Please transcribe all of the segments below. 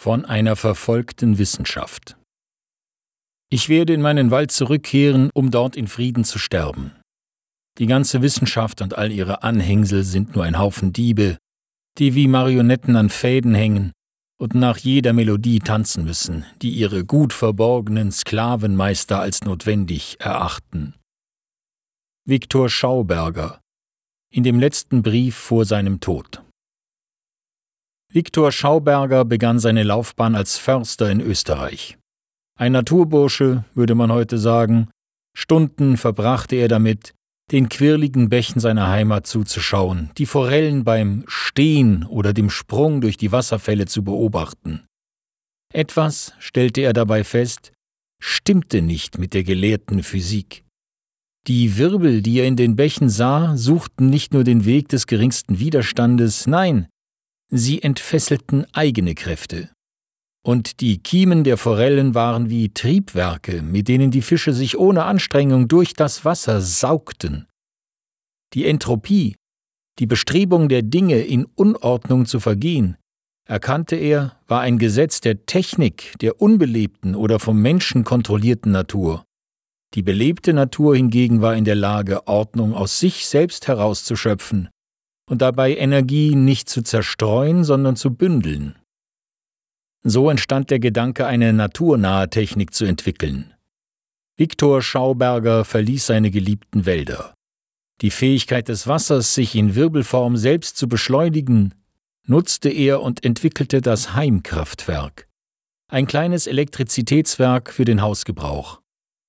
von einer verfolgten Wissenschaft. Ich werde in meinen Wald zurückkehren, um dort in Frieden zu sterben. Die ganze Wissenschaft und all ihre Anhängsel sind nur ein Haufen Diebe, die wie Marionetten an Fäden hängen und nach jeder Melodie tanzen müssen, die ihre gut verborgenen Sklavenmeister als notwendig erachten. Viktor Schauberger in dem letzten Brief vor seinem Tod. Viktor Schauberger begann seine Laufbahn als Förster in Österreich. Ein Naturbursche, würde man heute sagen, Stunden verbrachte er damit, den quirligen Bächen seiner Heimat zuzuschauen, die Forellen beim Stehen oder dem Sprung durch die Wasserfälle zu beobachten. Etwas, stellte er dabei fest, stimmte nicht mit der gelehrten Physik. Die Wirbel, die er in den Bächen sah, suchten nicht nur den Weg des geringsten Widerstandes, nein, Sie entfesselten eigene Kräfte. Und die Kiemen der Forellen waren wie Triebwerke, mit denen die Fische sich ohne Anstrengung durch das Wasser saugten. Die Entropie, die Bestrebung der Dinge in Unordnung zu vergehen, erkannte er, war ein Gesetz der Technik, der unbelebten oder vom Menschen kontrollierten Natur. Die belebte Natur hingegen war in der Lage, Ordnung aus sich selbst herauszuschöpfen und dabei Energie nicht zu zerstreuen, sondern zu bündeln. So entstand der Gedanke, eine naturnahe Technik zu entwickeln. Viktor Schauberger verließ seine geliebten Wälder. Die Fähigkeit des Wassers, sich in Wirbelform selbst zu beschleunigen, nutzte er und entwickelte das Heimkraftwerk, ein kleines Elektrizitätswerk für den Hausgebrauch,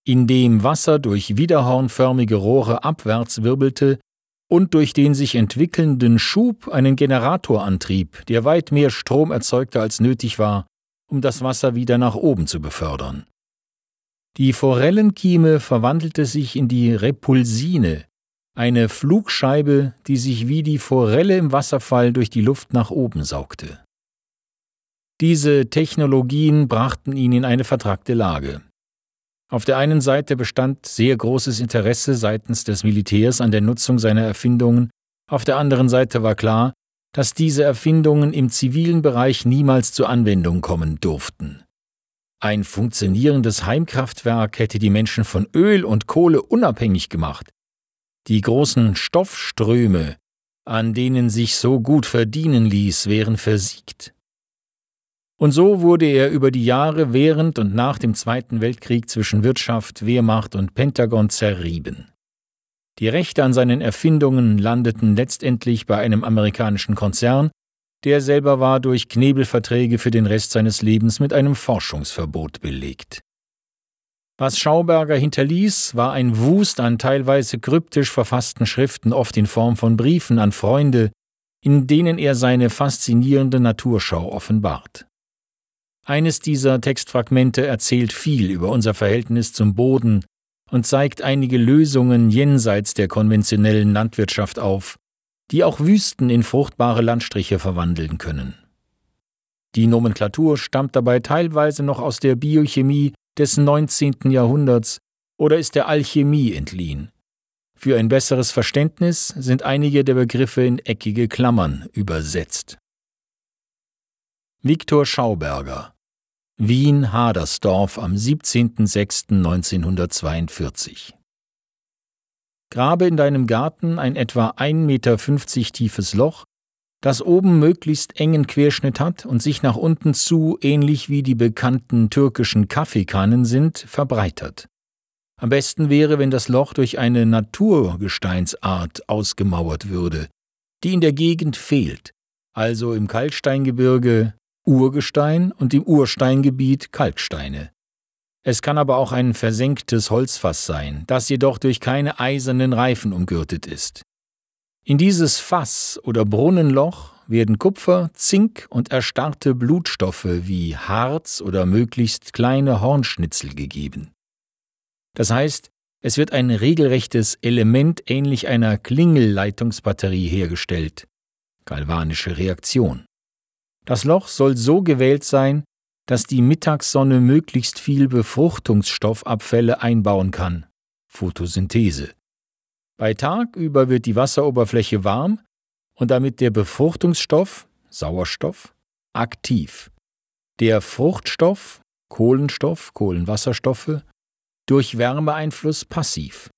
in dem Wasser durch widerhornförmige Rohre abwärts wirbelte und durch den sich entwickelnden Schub einen Generator antrieb, der weit mehr Strom erzeugte als nötig war, um das Wasser wieder nach oben zu befördern. Die Forellenkieme verwandelte sich in die Repulsine, eine Flugscheibe, die sich wie die Forelle im Wasserfall durch die Luft nach oben saugte. Diese Technologien brachten ihn in eine vertragte Lage. Auf der einen Seite bestand sehr großes Interesse seitens des Militärs an der Nutzung seiner Erfindungen, auf der anderen Seite war klar, dass diese Erfindungen im zivilen Bereich niemals zur Anwendung kommen durften. Ein funktionierendes Heimkraftwerk hätte die Menschen von Öl und Kohle unabhängig gemacht. Die großen Stoffströme, an denen sich so gut verdienen ließ, wären versiegt. Und so wurde er über die Jahre während und nach dem Zweiten Weltkrieg zwischen Wirtschaft, Wehrmacht und Pentagon zerrieben. Die Rechte an seinen Erfindungen landeten letztendlich bei einem amerikanischen Konzern, der selber war durch Knebelverträge für den Rest seines Lebens mit einem Forschungsverbot belegt. Was Schauberger hinterließ, war ein Wust an teilweise kryptisch verfassten Schriften, oft in Form von Briefen an Freunde, in denen er seine faszinierende Naturschau offenbart. Eines dieser Textfragmente erzählt viel über unser Verhältnis zum Boden und zeigt einige Lösungen jenseits der konventionellen Landwirtschaft auf, die auch Wüsten in fruchtbare Landstriche verwandeln können. Die Nomenklatur stammt dabei teilweise noch aus der Biochemie des 19. Jahrhunderts oder ist der Alchemie entliehen. Für ein besseres Verständnis sind einige der Begriffe in eckige Klammern übersetzt. Viktor Schauberger Wien Hadersdorf am 17.06.1942 Grabe in deinem Garten ein etwa 1,50 Meter tiefes Loch, das oben möglichst engen Querschnitt hat und sich nach unten zu, ähnlich wie die bekannten türkischen Kaffeekannen sind, verbreitert. Am besten wäre, wenn das Loch durch eine Naturgesteinsart ausgemauert würde, die in der Gegend fehlt, also im Kalksteingebirge, Urgestein und im Ursteingebiet Kalksteine. Es kann aber auch ein versenktes Holzfass sein, das jedoch durch keine eisernen Reifen umgürtet ist. In dieses Fass oder Brunnenloch werden Kupfer, Zink und erstarrte Blutstoffe wie Harz oder möglichst kleine Hornschnitzel gegeben. Das heißt, es wird ein regelrechtes Element ähnlich einer Klingelleitungsbatterie hergestellt. Galvanische Reaktion. Das Loch soll so gewählt sein, dass die Mittagssonne möglichst viel Befruchtungsstoffabfälle einbauen kann. Photosynthese. Bei Tag über wird die Wasseroberfläche warm und damit der Befruchtungsstoff, Sauerstoff, aktiv. Der Fruchtstoff, Kohlenstoff, Kohlenwasserstoffe, durch Wärmeeinfluss passiv.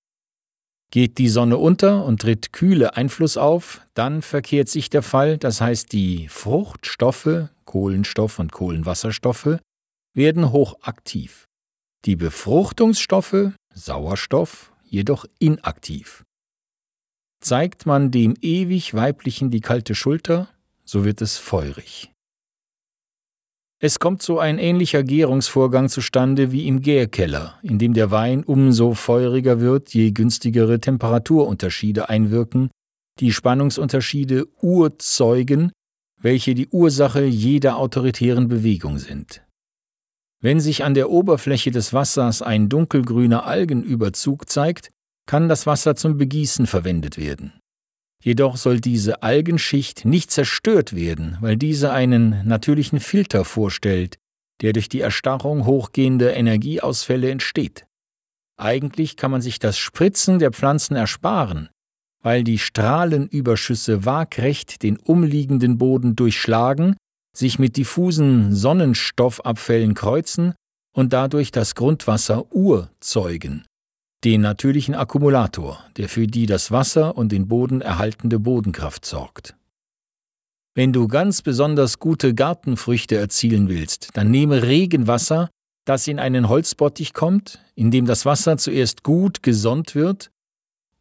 Geht die Sonne unter und tritt kühle Einfluss auf, dann verkehrt sich der Fall, das heißt die Fruchtstoffe, Kohlenstoff und Kohlenwasserstoffe, werden hochaktiv. Die Befruchtungsstoffe, Sauerstoff, jedoch inaktiv. Zeigt man dem ewig Weiblichen die kalte Schulter, so wird es feurig. Es kommt so ein ähnlicher Gärungsvorgang zustande wie im Gärkeller, in dem der Wein umso feuriger wird, je günstigere Temperaturunterschiede einwirken, die Spannungsunterschiede urzeugen, welche die Ursache jeder autoritären Bewegung sind. Wenn sich an der Oberfläche des Wassers ein dunkelgrüner Algenüberzug zeigt, kann das Wasser zum Begießen verwendet werden. Jedoch soll diese Algenschicht nicht zerstört werden, weil diese einen natürlichen Filter vorstellt, der durch die Erstarrung hochgehender Energieausfälle entsteht. Eigentlich kann man sich das Spritzen der Pflanzen ersparen, weil die Strahlenüberschüsse waagrecht den umliegenden Boden durchschlagen, sich mit diffusen Sonnenstoffabfällen kreuzen und dadurch das Grundwasser urzeugen den natürlichen Akkumulator, der für die das Wasser und den Boden erhaltende Bodenkraft sorgt. Wenn du ganz besonders gute Gartenfrüchte erzielen willst, dann nehme Regenwasser, das in einen Holzbottich kommt, in dem das Wasser zuerst gut gesonnt wird,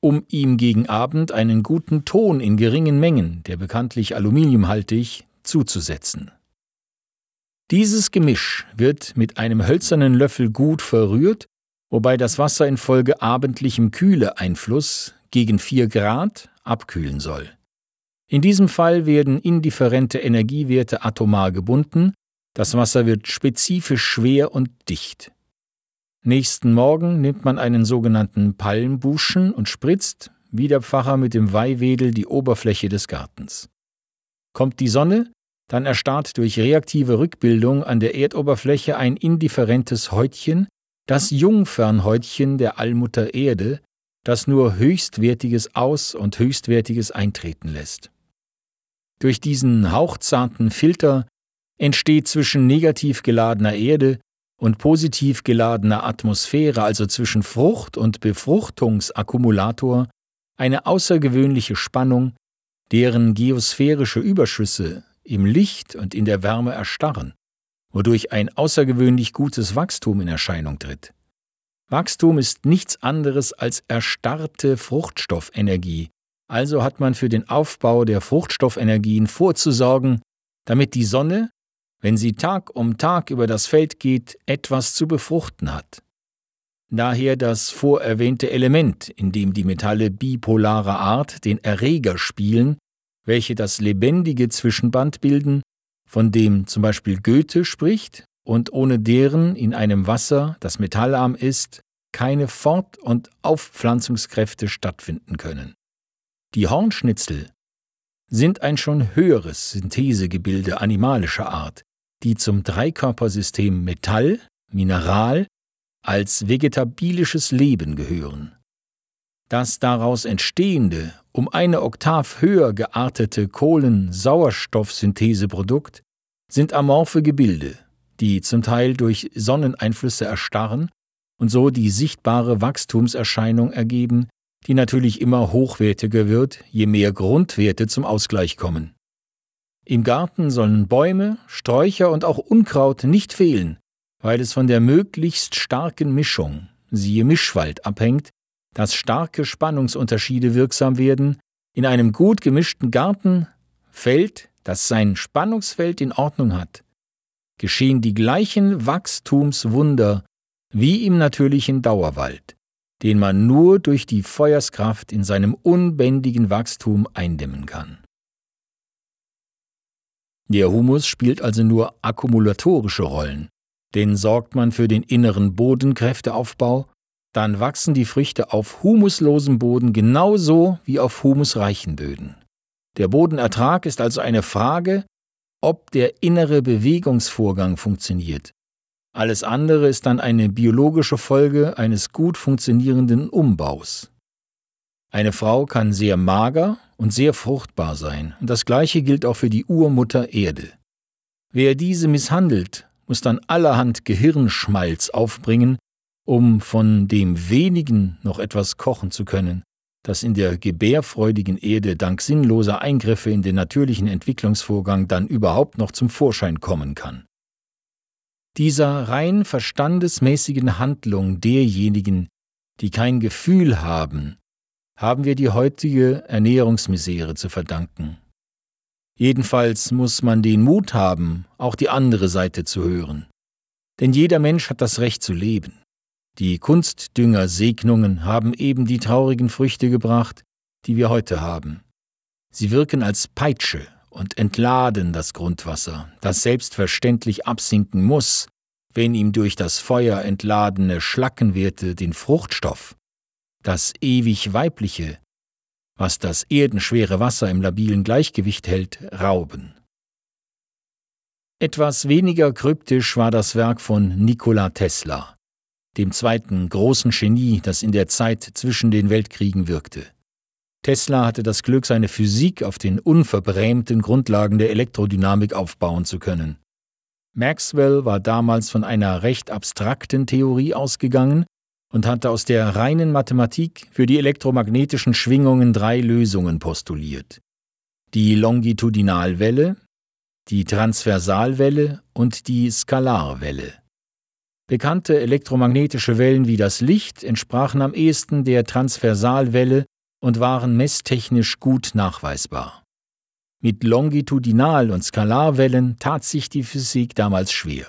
um ihm gegen Abend einen guten Ton in geringen Mengen, der bekanntlich aluminiumhaltig, zuzusetzen. Dieses Gemisch wird mit einem hölzernen Löffel gut verrührt wobei das Wasser infolge abendlichem Kühleeinfluss gegen 4 Grad abkühlen soll. In diesem Fall werden indifferente Energiewerte atomar gebunden, das Wasser wird spezifisch schwer und dicht. Nächsten Morgen nimmt man einen sogenannten Palmbuschen und spritzt, wie der Pfarrer mit dem Weihwedel, die Oberfläche des Gartens. Kommt die Sonne, dann erstarrt durch reaktive Rückbildung an der Erdoberfläche ein indifferentes Häutchen, das Jungfernhäutchen der Allmutter Erde, das nur Höchstwertiges aus und Höchstwertiges eintreten lässt. Durch diesen hauchzarten Filter entsteht zwischen negativ geladener Erde und positiv geladener Atmosphäre, also zwischen Frucht und Befruchtungsakkumulator, eine außergewöhnliche Spannung, deren geosphärische Überschüsse im Licht und in der Wärme erstarren wodurch ein außergewöhnlich gutes Wachstum in Erscheinung tritt. Wachstum ist nichts anderes als erstarrte Fruchtstoffenergie, also hat man für den Aufbau der Fruchtstoffenergien vorzusorgen, damit die Sonne, wenn sie Tag um Tag über das Feld geht, etwas zu befruchten hat. Daher das vorerwähnte Element, in dem die Metalle bipolarer Art den Erreger spielen, welche das lebendige Zwischenband bilden von dem zum Beispiel Goethe spricht und ohne deren in einem Wasser, das metallarm ist, keine Fort- und Aufpflanzungskräfte stattfinden können. Die Hornschnitzel sind ein schon höheres Synthesegebilde animalischer Art, die zum Dreikörpersystem Metall, Mineral als vegetabilisches Leben gehören. Das daraus entstehende, um eine Oktav höher geartete Kohlen-Sauerstoffsyntheseprodukt sind amorphe Gebilde, die zum Teil durch Sonneneinflüsse erstarren und so die sichtbare Wachstumserscheinung ergeben, die natürlich immer hochwertiger wird, je mehr Grundwerte zum Ausgleich kommen. Im Garten sollen Bäume, Sträucher und auch Unkraut nicht fehlen, weil es von der möglichst starken Mischung, siehe Mischwald, abhängt, dass starke Spannungsunterschiede wirksam werden, in einem gut gemischten Garten, Feld, das sein Spannungsfeld in Ordnung hat, geschehen die gleichen Wachstumswunder wie im natürlichen Dauerwald, den man nur durch die Feuerskraft in seinem unbändigen Wachstum eindämmen kann. Der Humus spielt also nur akkumulatorische Rollen, denn sorgt man für den inneren Bodenkräfteaufbau, dann wachsen die Früchte auf humuslosem Boden genauso wie auf humusreichen Böden. Der Bodenertrag ist also eine Frage, ob der innere Bewegungsvorgang funktioniert. Alles andere ist dann eine biologische Folge eines gut funktionierenden Umbaus. Eine Frau kann sehr mager und sehr fruchtbar sein, und das gleiche gilt auch für die Urmutter Erde. Wer diese misshandelt, muss dann allerhand Gehirnschmalz aufbringen, um von dem wenigen noch etwas kochen zu können, das in der gebärfreudigen Erde dank sinnloser Eingriffe in den natürlichen Entwicklungsvorgang dann überhaupt noch zum Vorschein kommen kann. Dieser rein verstandesmäßigen Handlung derjenigen, die kein Gefühl haben, haben wir die heutige Ernährungsmisere zu verdanken. Jedenfalls muss man den Mut haben, auch die andere Seite zu hören. Denn jeder Mensch hat das Recht zu leben. Die Kunstdüngersegnungen haben eben die traurigen Früchte gebracht, die wir heute haben. Sie wirken als Peitsche und entladen das Grundwasser, das selbstverständlich absinken muss, wenn ihm durch das Feuer entladene Schlackenwerte den Fruchtstoff, das ewig Weibliche, was das erdenschwere Wasser im labilen Gleichgewicht hält, rauben. Etwas weniger kryptisch war das Werk von Nikola Tesla, dem zweiten großen Genie, das in der Zeit zwischen den Weltkriegen wirkte. Tesla hatte das Glück, seine Physik auf den unverbrämten Grundlagen der Elektrodynamik aufbauen zu können. Maxwell war damals von einer recht abstrakten Theorie ausgegangen, und hatte aus der reinen Mathematik für die elektromagnetischen Schwingungen drei Lösungen postuliert. Die Longitudinalwelle, die Transversalwelle und die Skalarwelle. Bekannte elektromagnetische Wellen wie das Licht entsprachen am ehesten der Transversalwelle und waren messtechnisch gut nachweisbar. Mit Longitudinal- und Skalarwellen tat sich die Physik damals schwer.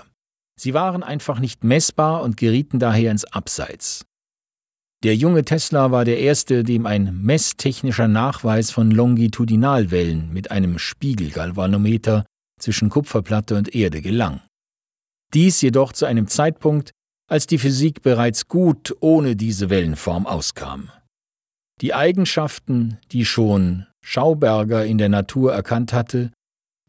Sie waren einfach nicht messbar und gerieten daher ins Abseits. Der junge Tesla war der erste, dem ein messtechnischer Nachweis von Longitudinalwellen mit einem Spiegelgalvanometer zwischen Kupferplatte und Erde gelang. Dies jedoch zu einem Zeitpunkt, als die Physik bereits gut ohne diese Wellenform auskam. Die Eigenschaften, die schon Schauberger in der Natur erkannt hatte,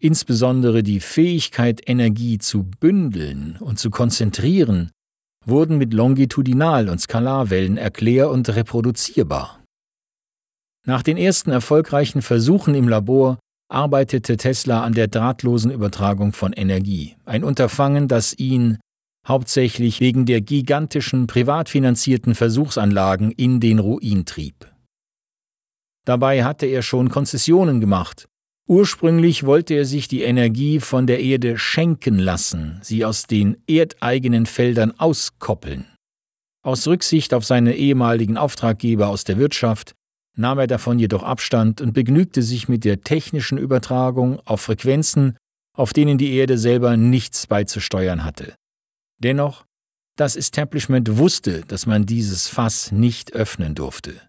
Insbesondere die Fähigkeit, Energie zu bündeln und zu konzentrieren, wurden mit Longitudinal- und Skalarwellen erklär- und reproduzierbar. Nach den ersten erfolgreichen Versuchen im Labor arbeitete Tesla an der drahtlosen Übertragung von Energie, ein Unterfangen, das ihn hauptsächlich wegen der gigantischen privat finanzierten Versuchsanlagen in den Ruin trieb. Dabei hatte er schon Konzessionen gemacht, Ursprünglich wollte er sich die Energie von der Erde schenken lassen, sie aus den erdeigenen Feldern auskoppeln. Aus Rücksicht auf seine ehemaligen Auftraggeber aus der Wirtschaft nahm er davon jedoch Abstand und begnügte sich mit der technischen Übertragung auf Frequenzen, auf denen die Erde selber nichts beizusteuern hatte. Dennoch, das Establishment wusste, dass man dieses Fass nicht öffnen durfte.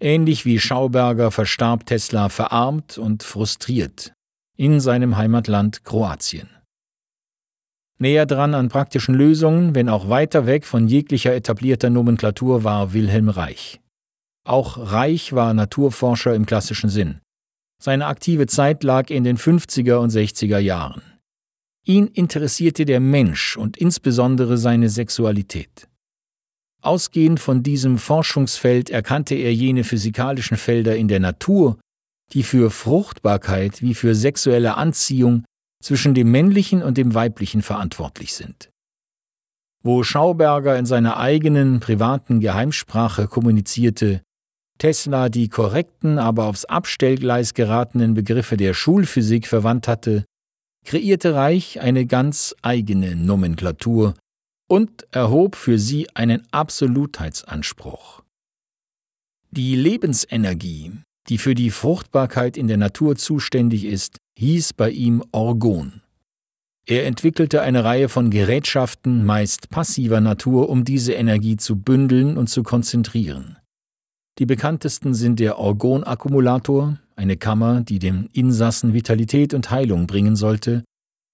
Ähnlich wie Schauberger verstarb Tesla verarmt und frustriert in seinem Heimatland Kroatien. Näher dran an praktischen Lösungen, wenn auch weiter weg von jeglicher etablierter Nomenklatur war Wilhelm Reich. Auch Reich war Naturforscher im klassischen Sinn. Seine aktive Zeit lag in den 50er und 60er Jahren. Ihn interessierte der Mensch und insbesondere seine Sexualität. Ausgehend von diesem Forschungsfeld erkannte er jene physikalischen Felder in der Natur, die für Fruchtbarkeit wie für sexuelle Anziehung zwischen dem männlichen und dem weiblichen verantwortlich sind. Wo Schauberger in seiner eigenen privaten Geheimsprache kommunizierte, Tesla die korrekten, aber aufs Abstellgleis geratenen Begriffe der Schulphysik verwandt hatte, kreierte Reich eine ganz eigene Nomenklatur, und erhob für sie einen Absolutheitsanspruch. Die Lebensenergie, die für die Fruchtbarkeit in der Natur zuständig ist, hieß bei ihm Orgon. Er entwickelte eine Reihe von Gerätschaften, meist passiver Natur, um diese Energie zu bündeln und zu konzentrieren. Die bekanntesten sind der Orgonakkumulator, eine Kammer, die dem Insassen Vitalität und Heilung bringen sollte,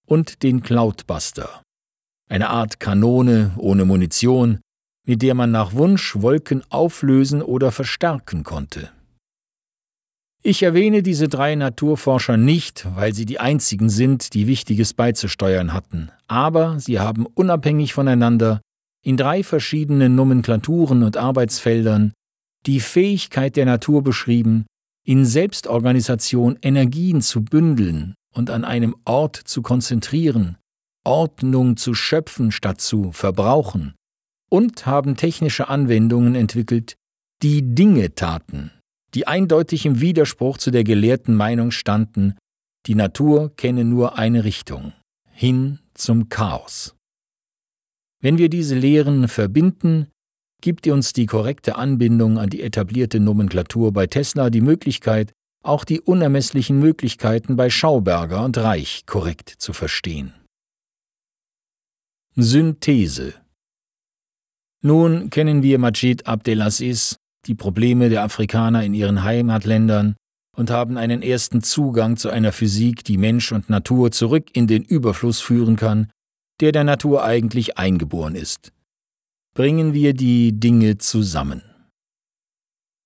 und den Cloudbuster, eine Art Kanone ohne Munition, mit der man nach Wunsch Wolken auflösen oder verstärken konnte. Ich erwähne diese drei Naturforscher nicht, weil sie die einzigen sind, die Wichtiges beizusteuern hatten, aber sie haben unabhängig voneinander in drei verschiedenen Nomenklaturen und Arbeitsfeldern die Fähigkeit der Natur beschrieben, in Selbstorganisation Energien zu bündeln und an einem Ort zu konzentrieren, Ordnung zu schöpfen statt zu verbrauchen und haben technische Anwendungen entwickelt, die Dinge taten, die eindeutig im Widerspruch zu der gelehrten Meinung standen, die Natur kenne nur eine Richtung, hin zum Chaos. Wenn wir diese Lehren verbinden, gibt uns die korrekte Anbindung an die etablierte Nomenklatur bei Tesla die Möglichkeit, auch die unermesslichen Möglichkeiten bei Schauberger und Reich korrekt zu verstehen. Synthese Nun kennen wir Majid Abdelaziz, die Probleme der Afrikaner in ihren Heimatländern und haben einen ersten Zugang zu einer Physik, die Mensch und Natur zurück in den Überfluss führen kann, der der Natur eigentlich eingeboren ist. Bringen wir die Dinge zusammen.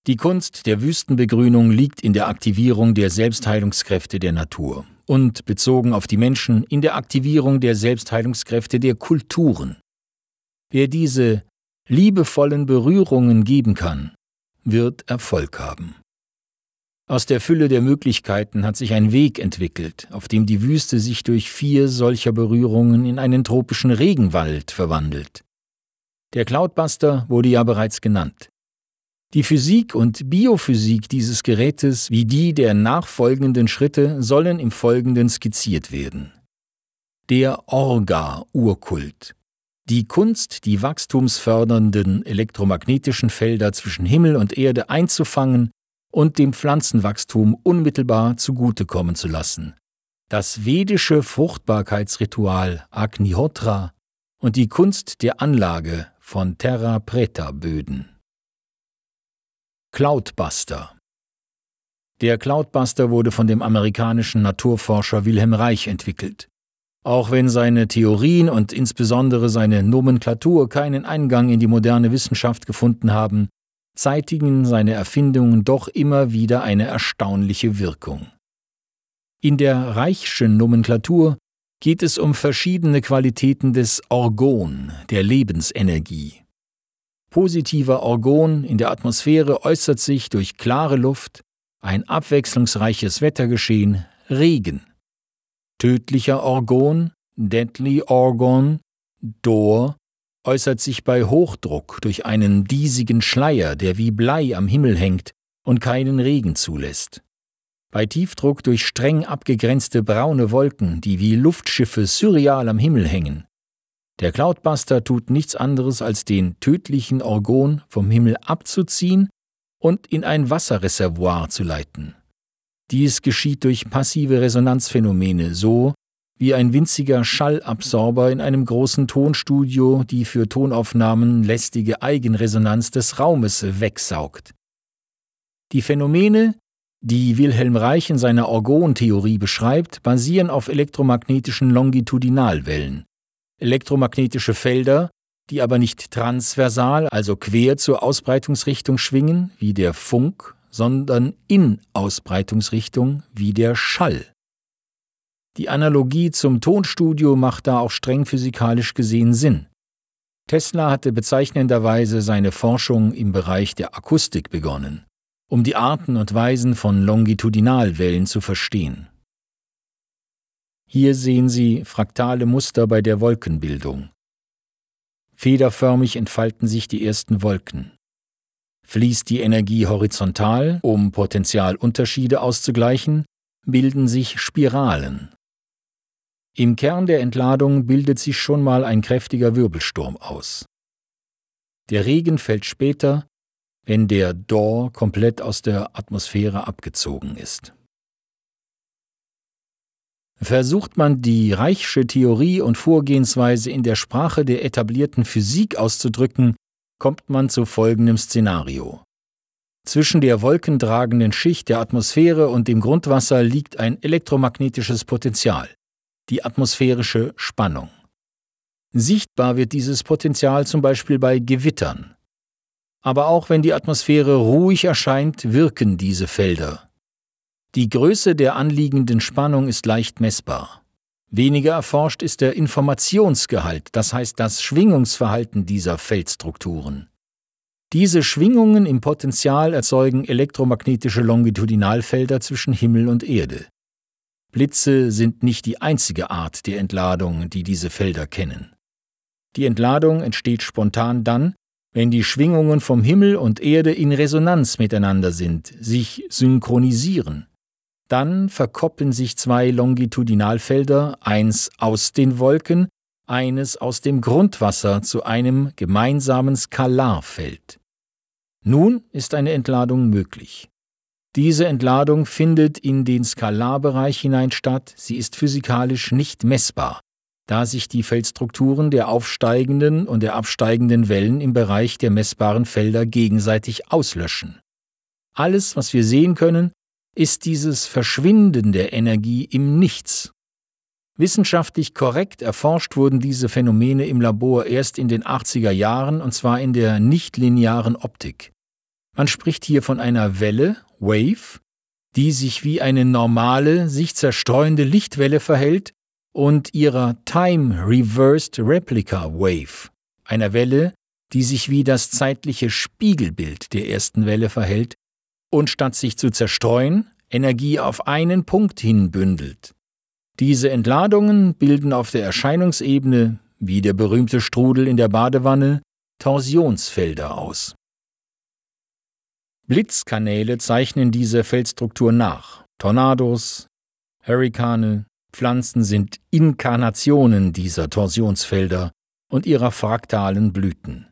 Die Kunst der Wüstenbegrünung liegt in der Aktivierung der Selbstheilungskräfte der Natur und bezogen auf die Menschen in der Aktivierung der Selbstheilungskräfte der Kulturen. Wer diese liebevollen Berührungen geben kann, wird Erfolg haben. Aus der Fülle der Möglichkeiten hat sich ein Weg entwickelt, auf dem die Wüste sich durch vier solcher Berührungen in einen tropischen Regenwald verwandelt. Der Cloudbuster wurde ja bereits genannt. Die Physik und Biophysik dieses Gerätes wie die der nachfolgenden Schritte sollen im Folgenden skizziert werden. Der Orga-Urkult. Die Kunst, die wachstumsfördernden elektromagnetischen Felder zwischen Himmel und Erde einzufangen und dem Pflanzenwachstum unmittelbar zugutekommen zu lassen. Das vedische Fruchtbarkeitsritual Agnihotra und die Kunst der Anlage von Terra Preta Böden. Cloudbuster Der Cloudbuster wurde von dem amerikanischen Naturforscher Wilhelm Reich entwickelt. Auch wenn seine Theorien und insbesondere seine Nomenklatur keinen Eingang in die moderne Wissenschaft gefunden haben, zeitigen seine Erfindungen doch immer wieder eine erstaunliche Wirkung. In der Reichschen Nomenklatur geht es um verschiedene Qualitäten des Orgon, der Lebensenergie. Positiver Orgon in der Atmosphäre äußert sich durch klare Luft, ein abwechslungsreiches Wettergeschehen, Regen. Tödlicher Orgon, Deadly Orgon, Dor, äußert sich bei Hochdruck durch einen diesigen Schleier, der wie Blei am Himmel hängt und keinen Regen zulässt. Bei Tiefdruck durch streng abgegrenzte braune Wolken, die wie Luftschiffe surreal am Himmel hängen. Der Cloudbuster tut nichts anderes, als den tödlichen Orgon vom Himmel abzuziehen und in ein Wasserreservoir zu leiten. Dies geschieht durch passive Resonanzphänomene, so wie ein winziger Schallabsorber in einem großen Tonstudio die für Tonaufnahmen lästige Eigenresonanz des Raumes wegsaugt. Die Phänomene, die Wilhelm Reich in seiner Orgontheorie beschreibt, basieren auf elektromagnetischen Longitudinalwellen. Elektromagnetische Felder, die aber nicht transversal, also quer zur Ausbreitungsrichtung schwingen, wie der Funk, sondern in Ausbreitungsrichtung, wie der Schall. Die Analogie zum Tonstudio macht da auch streng physikalisch gesehen Sinn. Tesla hatte bezeichnenderweise seine Forschung im Bereich der Akustik begonnen, um die Arten und Weisen von Longitudinalwellen zu verstehen. Hier sehen Sie fraktale Muster bei der Wolkenbildung. Federförmig entfalten sich die ersten Wolken. Fließt die Energie horizontal, um Potentialunterschiede auszugleichen, bilden sich Spiralen, im Kern der Entladung bildet sich schon mal ein kräftiger Wirbelsturm aus. Der Regen fällt später, wenn der Dor komplett aus der Atmosphäre abgezogen ist. Versucht man die Reichsche Theorie und Vorgehensweise in der Sprache der etablierten Physik auszudrücken, kommt man zu folgendem Szenario. Zwischen der wolkentragenden Schicht der Atmosphäre und dem Grundwasser liegt ein elektromagnetisches Potenzial die atmosphärische Spannung. Sichtbar wird dieses Potenzial zum Beispiel bei Gewittern. Aber auch wenn die Atmosphäre ruhig erscheint, wirken diese Felder. Die Größe der anliegenden Spannung ist leicht messbar. Weniger erforscht ist der Informationsgehalt, das heißt das Schwingungsverhalten dieser Feldstrukturen. Diese Schwingungen im Potential erzeugen elektromagnetische Longitudinalfelder zwischen Himmel und Erde. Blitze sind nicht die einzige Art der Entladung, die diese Felder kennen. Die Entladung entsteht spontan dann, wenn die Schwingungen vom Himmel und Erde in Resonanz miteinander sind, sich synchronisieren. Dann verkoppeln sich zwei Longitudinalfelder, eins aus den Wolken, eines aus dem Grundwasser zu einem gemeinsamen Skalarfeld. Nun ist eine Entladung möglich. Diese Entladung findet in den Skalarbereich hinein statt, sie ist physikalisch nicht messbar, da sich die Feldstrukturen der aufsteigenden und der absteigenden Wellen im Bereich der messbaren Felder gegenseitig auslöschen. Alles, was wir sehen können, ist dieses Verschwinden der Energie im Nichts. Wissenschaftlich korrekt erforscht wurden diese Phänomene im Labor erst in den 80er Jahren und zwar in der nichtlinearen Optik. Man spricht hier von einer Welle Wave, die sich wie eine normale, sich zerstreuende Lichtwelle verhält, und ihrer Time Reversed Replica Wave, einer Welle, die sich wie das zeitliche Spiegelbild der ersten Welle verhält und statt sich zu zerstreuen, Energie auf einen Punkt hin bündelt. Diese Entladungen bilden auf der Erscheinungsebene, wie der berühmte Strudel in der Badewanne, Torsionsfelder aus. Blitzkanäle zeichnen diese Feldstruktur nach. Tornados, Hurrikane, Pflanzen sind Inkarnationen dieser Torsionsfelder und ihrer fraktalen Blüten.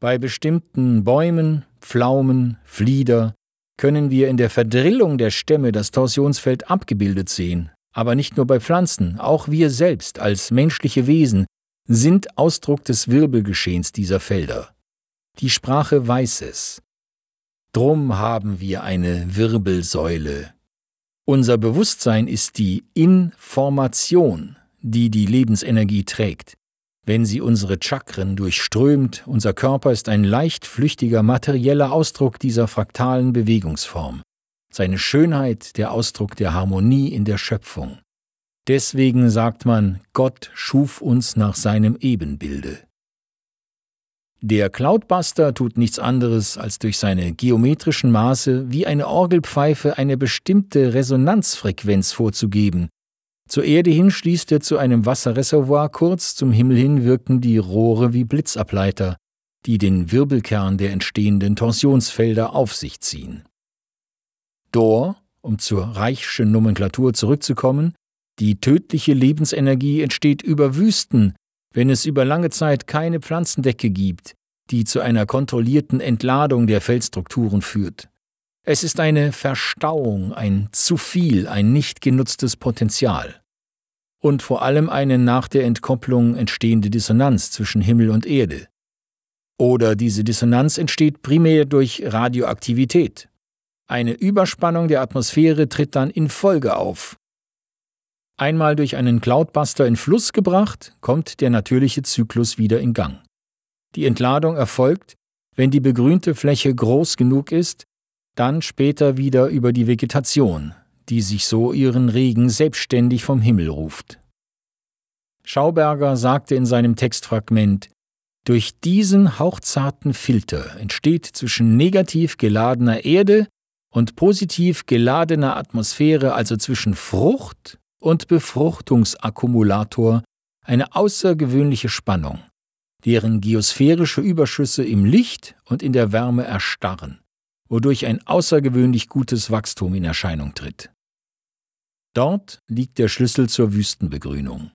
Bei bestimmten Bäumen, Pflaumen, Flieder können wir in der Verdrillung der Stämme das Torsionsfeld abgebildet sehen. Aber nicht nur bei Pflanzen, auch wir selbst als menschliche Wesen sind Ausdruck des Wirbelgeschehens dieser Felder. Die Sprache weiß es. Drum haben wir eine Wirbelsäule. Unser Bewusstsein ist die Information, die die Lebensenergie trägt. Wenn sie unsere Chakren durchströmt, unser Körper ist ein leicht flüchtiger materieller Ausdruck dieser fraktalen Bewegungsform. Seine Schönheit der Ausdruck der Harmonie in der Schöpfung. Deswegen sagt man, Gott schuf uns nach seinem Ebenbilde. Der Cloudbuster tut nichts anderes, als durch seine geometrischen Maße wie eine Orgelpfeife eine bestimmte Resonanzfrequenz vorzugeben. Zur Erde hin schließt er zu einem Wasserreservoir, kurz zum Himmel hin wirken die Rohre wie Blitzableiter, die den Wirbelkern der entstehenden Torsionsfelder auf sich ziehen. Dor, um zur Reichschen Nomenklatur zurückzukommen, die tödliche Lebensenergie entsteht über Wüsten, wenn es über lange Zeit keine Pflanzendecke gibt, die zu einer kontrollierten Entladung der Feldstrukturen führt. Es ist eine Verstauung, ein zu viel, ein nicht genutztes Potenzial. Und vor allem eine nach der Entkopplung entstehende Dissonanz zwischen Himmel und Erde. Oder diese Dissonanz entsteht primär durch Radioaktivität. Eine Überspannung der Atmosphäre tritt dann in Folge auf, Einmal durch einen Cloudbuster in Fluss gebracht, kommt der natürliche Zyklus wieder in Gang. Die Entladung erfolgt, wenn die begrünte Fläche groß genug ist, dann später wieder über die Vegetation, die sich so ihren Regen selbstständig vom Himmel ruft. Schauberger sagte in seinem Textfragment, durch diesen hauchzarten Filter entsteht zwischen negativ geladener Erde und positiv geladener Atmosphäre, also zwischen Frucht und Befruchtungsakkumulator eine außergewöhnliche Spannung, deren geosphärische Überschüsse im Licht und in der Wärme erstarren, wodurch ein außergewöhnlich gutes Wachstum in Erscheinung tritt. Dort liegt der Schlüssel zur Wüstenbegrünung.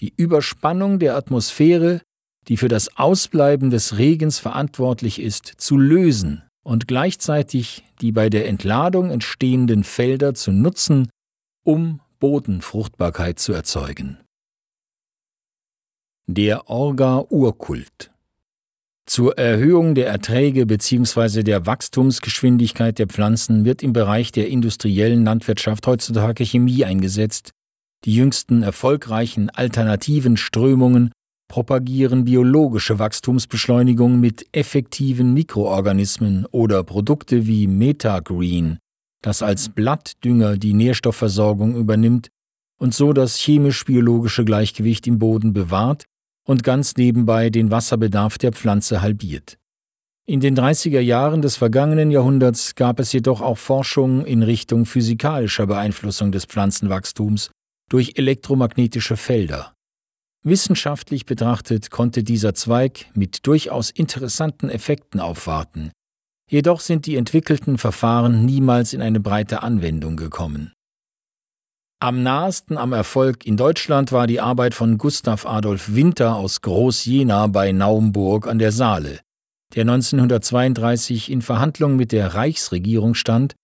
Die Überspannung der Atmosphäre, die für das Ausbleiben des Regens verantwortlich ist, zu lösen und gleichzeitig die bei der Entladung entstehenden Felder zu nutzen, um Bodenfruchtbarkeit zu erzeugen. Der Orga-Urkult zur Erhöhung der Erträge bzw. der Wachstumsgeschwindigkeit der Pflanzen wird im Bereich der industriellen Landwirtschaft heutzutage Chemie eingesetzt. Die jüngsten erfolgreichen alternativen Strömungen propagieren biologische Wachstumsbeschleunigung mit effektiven Mikroorganismen oder Produkte wie Metagreen, das als Blattdünger die Nährstoffversorgung übernimmt und so das chemisch-biologische Gleichgewicht im Boden bewahrt und ganz nebenbei den Wasserbedarf der Pflanze halbiert. In den 30er Jahren des vergangenen Jahrhunderts gab es jedoch auch Forschungen in Richtung physikalischer Beeinflussung des Pflanzenwachstums durch elektromagnetische Felder. Wissenschaftlich betrachtet konnte dieser Zweig mit durchaus interessanten Effekten aufwarten, jedoch sind die entwickelten Verfahren niemals in eine breite Anwendung gekommen. Am nahesten am Erfolg in Deutschland war die Arbeit von Gustav Adolf Winter aus Groß-Jena bei Naumburg an der Saale, der 1932 in Verhandlungen mit der Reichsregierung stand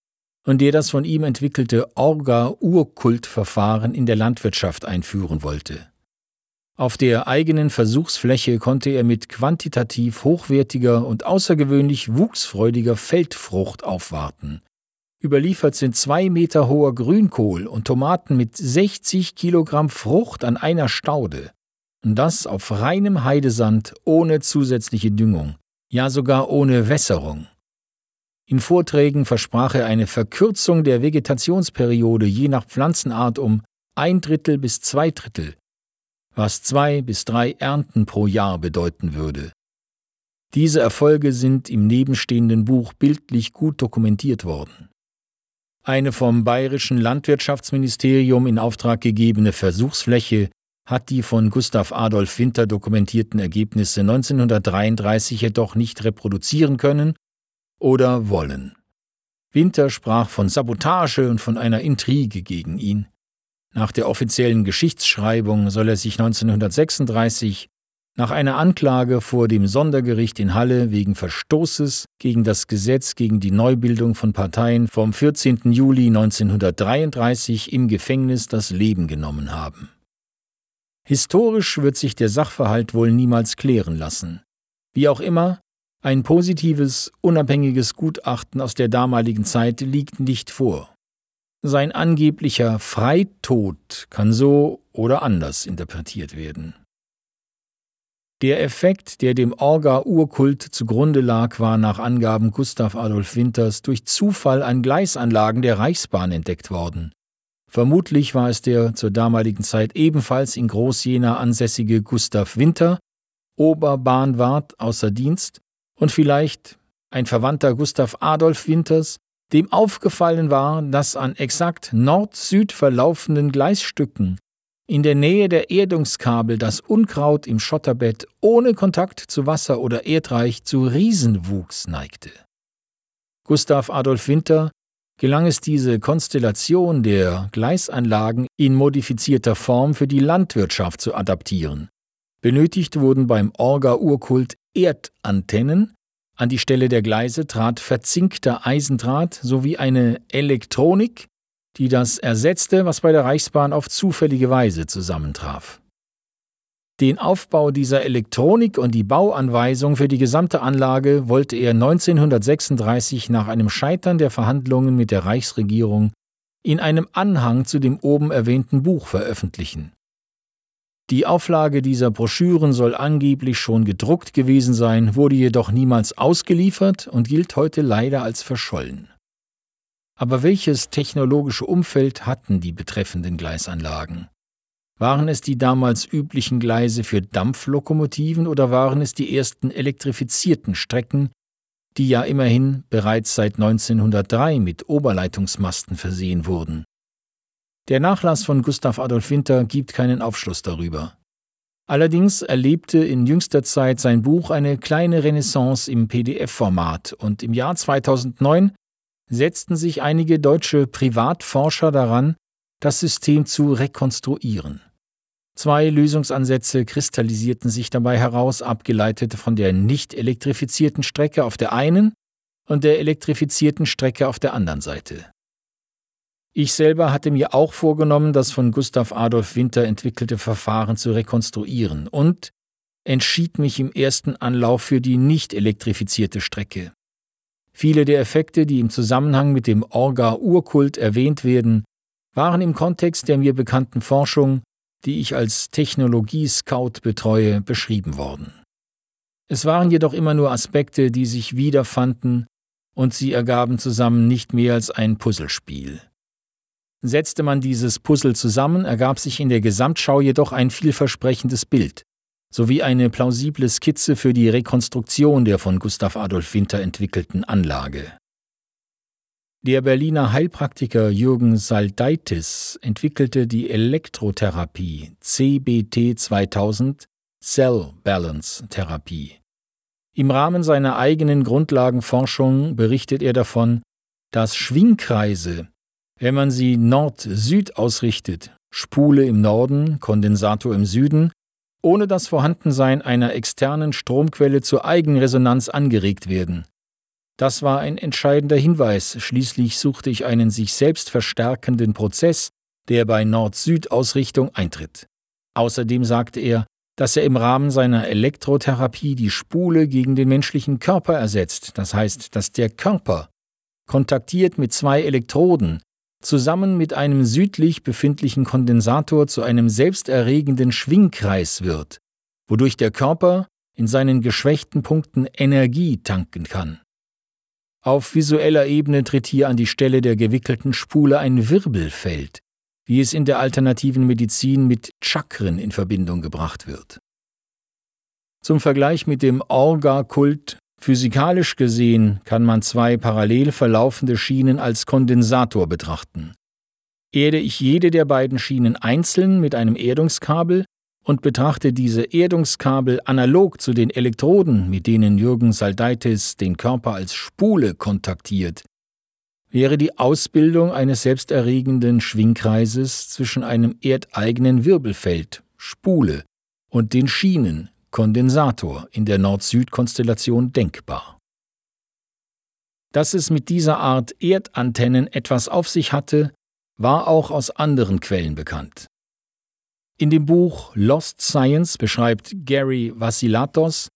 und der das von ihm entwickelte Orga-Urkultverfahren in der Landwirtschaft einführen wollte. Auf der eigenen Versuchsfläche konnte er mit quantitativ hochwertiger und außergewöhnlich wuchsfreudiger Feldfrucht aufwarten. Überliefert sind zwei Meter hoher Grünkohl und Tomaten mit 60 Kilogramm Frucht an einer Staude. Und das auf reinem Heidesand ohne zusätzliche Düngung ja sogar ohne Wässerung. In Vorträgen versprach er eine Verkürzung der Vegetationsperiode je nach Pflanzenart um ein Drittel bis zwei Drittel, was zwei bis drei Ernten pro Jahr bedeuten würde. Diese Erfolge sind im nebenstehenden Buch bildlich gut dokumentiert worden. Eine vom bayerischen Landwirtschaftsministerium in Auftrag gegebene Versuchsfläche hat die von Gustav Adolf Winter dokumentierten Ergebnisse 1933 jedoch nicht reproduzieren können oder wollen. Winter sprach von Sabotage und von einer Intrige gegen ihn. Nach der offiziellen Geschichtsschreibung soll er sich 1936 nach einer Anklage vor dem Sondergericht in Halle wegen Verstoßes gegen das Gesetz gegen die Neubildung von Parteien vom 14. Juli 1933 im Gefängnis das Leben genommen haben. Historisch wird sich der Sachverhalt wohl niemals klären lassen. Wie auch immer, ein positives, unabhängiges Gutachten aus der damaligen Zeit liegt nicht vor. Sein angeblicher Freitod kann so oder anders interpretiert werden. Der Effekt, der dem Orga-Urkult zugrunde lag, war nach Angaben Gustav Adolf Winters durch Zufall an Gleisanlagen der Reichsbahn entdeckt worden. Vermutlich war es der zur damaligen Zeit ebenfalls in Groß-Jena ansässige Gustav Winter, Oberbahnwart außer Dienst, und vielleicht ein Verwandter Gustav Adolf Winters, dem aufgefallen war, dass an exakt Nord-Süd verlaufenden Gleisstücken in der Nähe der Erdungskabel das Unkraut im Schotterbett ohne Kontakt zu Wasser oder Erdreich zu Riesenwuchs neigte. Gustav Adolf Winter gelang es diese Konstellation der Gleisanlagen in modifizierter Form für die Landwirtschaft zu adaptieren. Benötigt wurden beim Orga-Urkult Erdantennen, an die Stelle der Gleise trat verzinkter Eisendraht sowie eine Elektronik, die das ersetzte, was bei der Reichsbahn auf zufällige Weise zusammentraf. Den Aufbau dieser Elektronik und die Bauanweisung für die gesamte Anlage wollte er 1936 nach einem Scheitern der Verhandlungen mit der Reichsregierung in einem Anhang zu dem oben erwähnten Buch veröffentlichen. Die Auflage dieser Broschüren soll angeblich schon gedruckt gewesen sein, wurde jedoch niemals ausgeliefert und gilt heute leider als verschollen. Aber welches technologische Umfeld hatten die betreffenden Gleisanlagen? Waren es die damals üblichen Gleise für Dampflokomotiven oder waren es die ersten elektrifizierten Strecken, die ja immerhin bereits seit 1903 mit Oberleitungsmasten versehen wurden? Der Nachlass von Gustav Adolf Winter gibt keinen Aufschluss darüber. Allerdings erlebte in jüngster Zeit sein Buch eine kleine Renaissance im PDF-Format und im Jahr 2009 setzten sich einige deutsche Privatforscher daran, das System zu rekonstruieren. Zwei Lösungsansätze kristallisierten sich dabei heraus, abgeleitet von der nicht elektrifizierten Strecke auf der einen und der elektrifizierten Strecke auf der anderen Seite. Ich selber hatte mir auch vorgenommen, das von Gustav Adolf Winter entwickelte Verfahren zu rekonstruieren und entschied mich im ersten Anlauf für die nicht elektrifizierte Strecke. Viele der Effekte, die im Zusammenhang mit dem Orga-Urkult erwähnt werden, waren im Kontext der mir bekannten Forschung die ich als Technologie-Scout betreue, beschrieben worden. Es waren jedoch immer nur Aspekte, die sich wiederfanden, und sie ergaben zusammen nicht mehr als ein Puzzlespiel. Setzte man dieses Puzzle zusammen, ergab sich in der Gesamtschau jedoch ein vielversprechendes Bild, sowie eine plausible Skizze für die Rekonstruktion der von Gustav Adolf Winter entwickelten Anlage. Der Berliner Heilpraktiker Jürgen Saldaitis entwickelte die Elektrotherapie CBT 2000 Cell Balance Therapie. Im Rahmen seiner eigenen Grundlagenforschung berichtet er davon, dass Schwingkreise, wenn man sie Nord-Süd ausrichtet, Spule im Norden, Kondensator im Süden, ohne das Vorhandensein einer externen Stromquelle zur Eigenresonanz angeregt werden. Das war ein entscheidender Hinweis, schließlich suchte ich einen sich selbst verstärkenden Prozess, der bei Nord-Süd-Ausrichtung eintritt. Außerdem sagte er, dass er im Rahmen seiner Elektrotherapie die Spule gegen den menschlichen Körper ersetzt, das heißt, dass der Körper, kontaktiert mit zwei Elektroden, zusammen mit einem südlich befindlichen Kondensator zu einem selbsterregenden Schwingkreis wird, wodurch der Körper in seinen geschwächten Punkten Energie tanken kann. Auf visueller Ebene tritt hier an die Stelle der gewickelten Spule ein Wirbelfeld, wie es in der alternativen Medizin mit Chakren in Verbindung gebracht wird. Zum Vergleich mit dem Orga-Kult Physikalisch gesehen kann man zwei parallel verlaufende Schienen als Kondensator betrachten. Erde ich jede der beiden Schienen einzeln mit einem Erdungskabel und betrachte diese Erdungskabel analog zu den Elektroden, mit denen Jürgen Saldaitis den Körper als Spule kontaktiert, wäre die Ausbildung eines selbsterregenden Schwingkreises zwischen einem erdeigenen Wirbelfeld, Spule, und den Schienen, Kondensator in der Nord-Süd-Konstellation denkbar. Dass es mit dieser Art Erdantennen etwas auf sich hatte, war auch aus anderen Quellen bekannt. In dem Buch Lost Science beschreibt Gary Vassilatos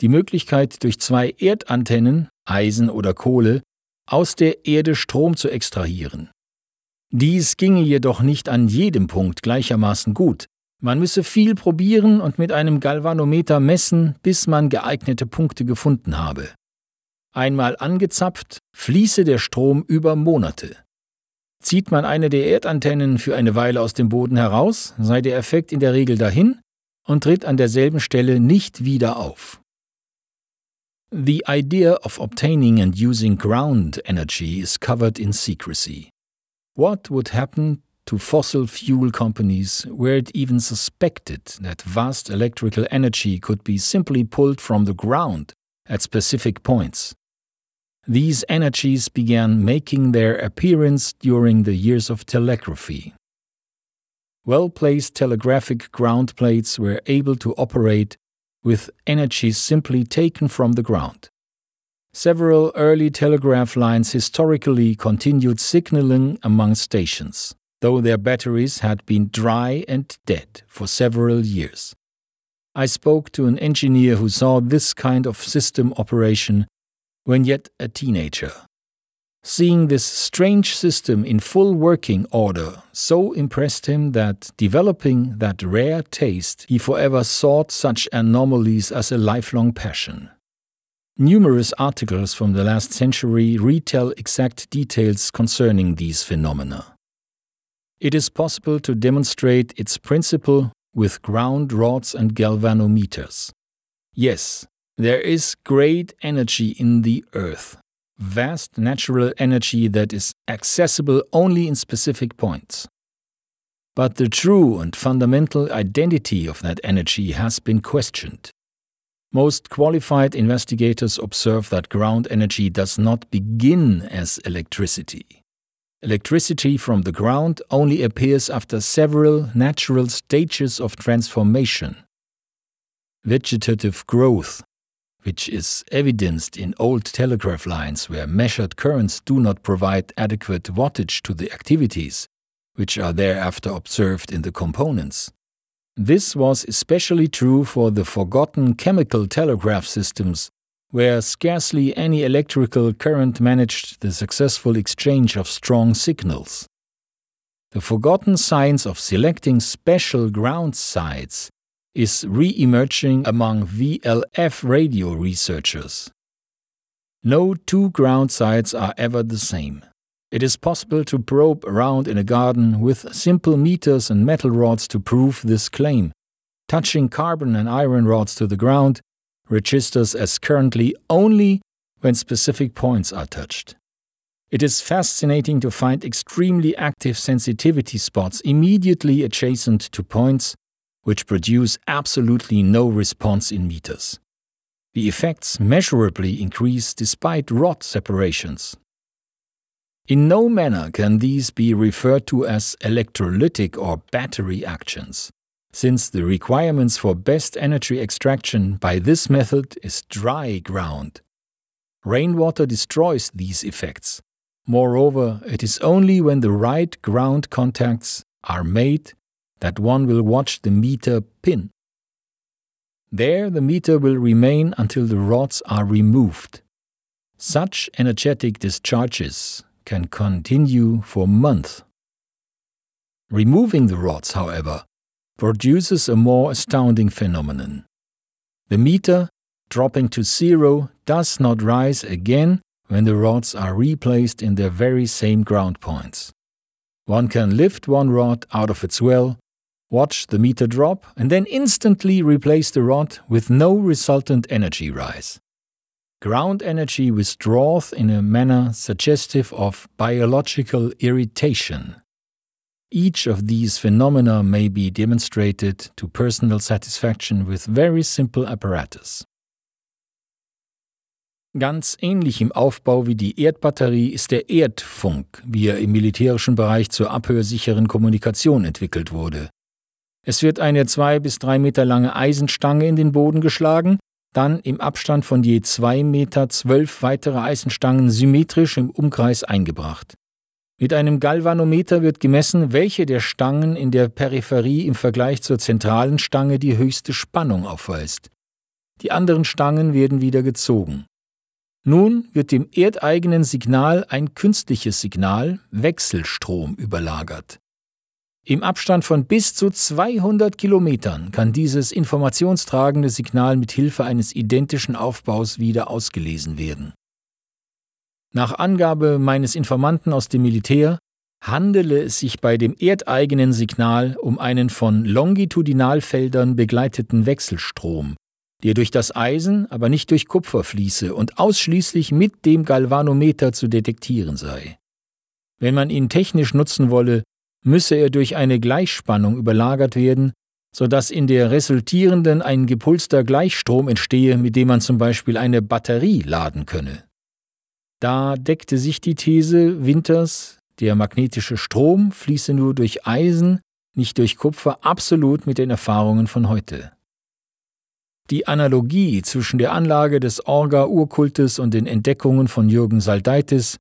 die Möglichkeit, durch zwei Erdantennen, Eisen oder Kohle, aus der Erde Strom zu extrahieren. Dies ginge jedoch nicht an jedem Punkt gleichermaßen gut, man müsse viel probieren und mit einem Galvanometer messen, bis man geeignete Punkte gefunden habe. Einmal angezapft, fließe der Strom über Monate. Zieht man eine der Erdantennen für eine Weile aus dem Boden heraus, sei der Effekt in der Regel dahin und tritt an derselben Stelle nicht wieder auf. The idea of obtaining and using ground energy is covered in secrecy. What would happen to fossil fuel companies where it even suspected that vast electrical energy could be simply pulled from the ground at specific points. These energies began making their appearance during the years of telegraphy. Well placed telegraphic ground plates were able to operate with energy simply taken from the ground. Several early telegraph lines historically continued signaling among stations though their batteries had been dry and dead for several years. I spoke to an engineer who saw this kind of system operation when yet a teenager. Seeing this strange system in full working order so impressed him that, developing that rare taste, he forever sought such anomalies as a lifelong passion. Numerous articles from the last century retell exact details concerning these phenomena. It is possible to demonstrate its principle with ground rods and galvanometers. Yes, there is great energy in the earth, vast natural energy that is accessible only in specific points. But the true and fundamental identity of that energy has been questioned. Most qualified investigators observe that ground energy does not begin as electricity. Electricity from the ground only appears after several natural stages of transformation. Vegetative growth, which is evidenced in old telegraph lines where measured currents do not provide adequate wattage to the activities, which are thereafter observed in the components. This was especially true for the forgotten chemical telegraph systems where scarcely any electrical current managed the successful exchange of strong signals. The forgotten science of selecting special ground sites is re emerging among VLF radio researchers. No two ground sites are ever the same. It is possible to probe around in a garden with simple meters and metal rods to prove this claim, touching carbon and iron rods to the ground registers as currently only when specific points are touched. It is fascinating to find extremely active sensitivity spots immediately adjacent to points which produce absolutely no response in meters. The effects measurably increase despite rod separations. In no manner can these be referred to as electrolytic or battery actions, since the requirements for best energy extraction by this method is dry ground. Rainwater destroys these effects, Moreover, it is only when the right ground contacts are made that one will watch the meter pin. There, the meter will remain until the rods are removed. Such energetic discharges can continue for months. Removing the rods, however, produces a more astounding phenomenon. The meter, dropping to zero, does not rise again when the rods are replaced in their very same ground points. One can lift one rod out of its well, watch the meter drop, and then instantly replace the rod with no resultant energy rise. Ground energy withdraws in a manner suggestive of biological irritation. Each of these phenomena may be demonstrated to personal satisfaction with very simple apparatus. Ganz ähnlich im Aufbau wie die Erdbatterie ist der Erdfunk, wie er im militärischen Bereich zur abhörsicheren Kommunikation entwickelt wurde. Es wird eine zwei bis drei Meter lange Eisenstange in den Boden geschlagen, dann im Abstand von je zwei Meter zwölf weitere Eisenstangen symmetrisch im Umkreis eingebracht. Mit einem Galvanometer wird gemessen, welche der Stangen in der Peripherie im Vergleich zur zentralen Stange die höchste Spannung aufweist. Die anderen Stangen werden wieder gezogen. Nun wird dem erdeigenen Signal ein künstliches Signal, Wechselstrom, überlagert. Im Abstand von bis zu 200 Kilometern kann dieses informationstragende Signal mit Hilfe eines identischen Aufbaus wieder ausgelesen werden. Nach Angabe meines Informanten aus dem Militär handele es sich bei dem erdeigenen Signal um einen von Longitudinalfeldern begleiteten Wechselstrom, der durch das Eisen, aber nicht durch Kupfer fließe und ausschließlich mit dem Galvanometer zu detektieren sei. Wenn man ihn technisch nutzen wolle, müsse er durch eine Gleichspannung überlagert werden, so dass in der resultierenden ein gepulster Gleichstrom entstehe, mit dem man zum Beispiel eine Batterie laden könne. Da deckte sich die These Winters, der magnetische Strom fließe nur durch Eisen, nicht durch Kupfer, absolut mit den Erfahrungen von heute. Die Analogie zwischen der Anlage des Orga-Urkultes und den Entdeckungen von Jürgen Saldaitis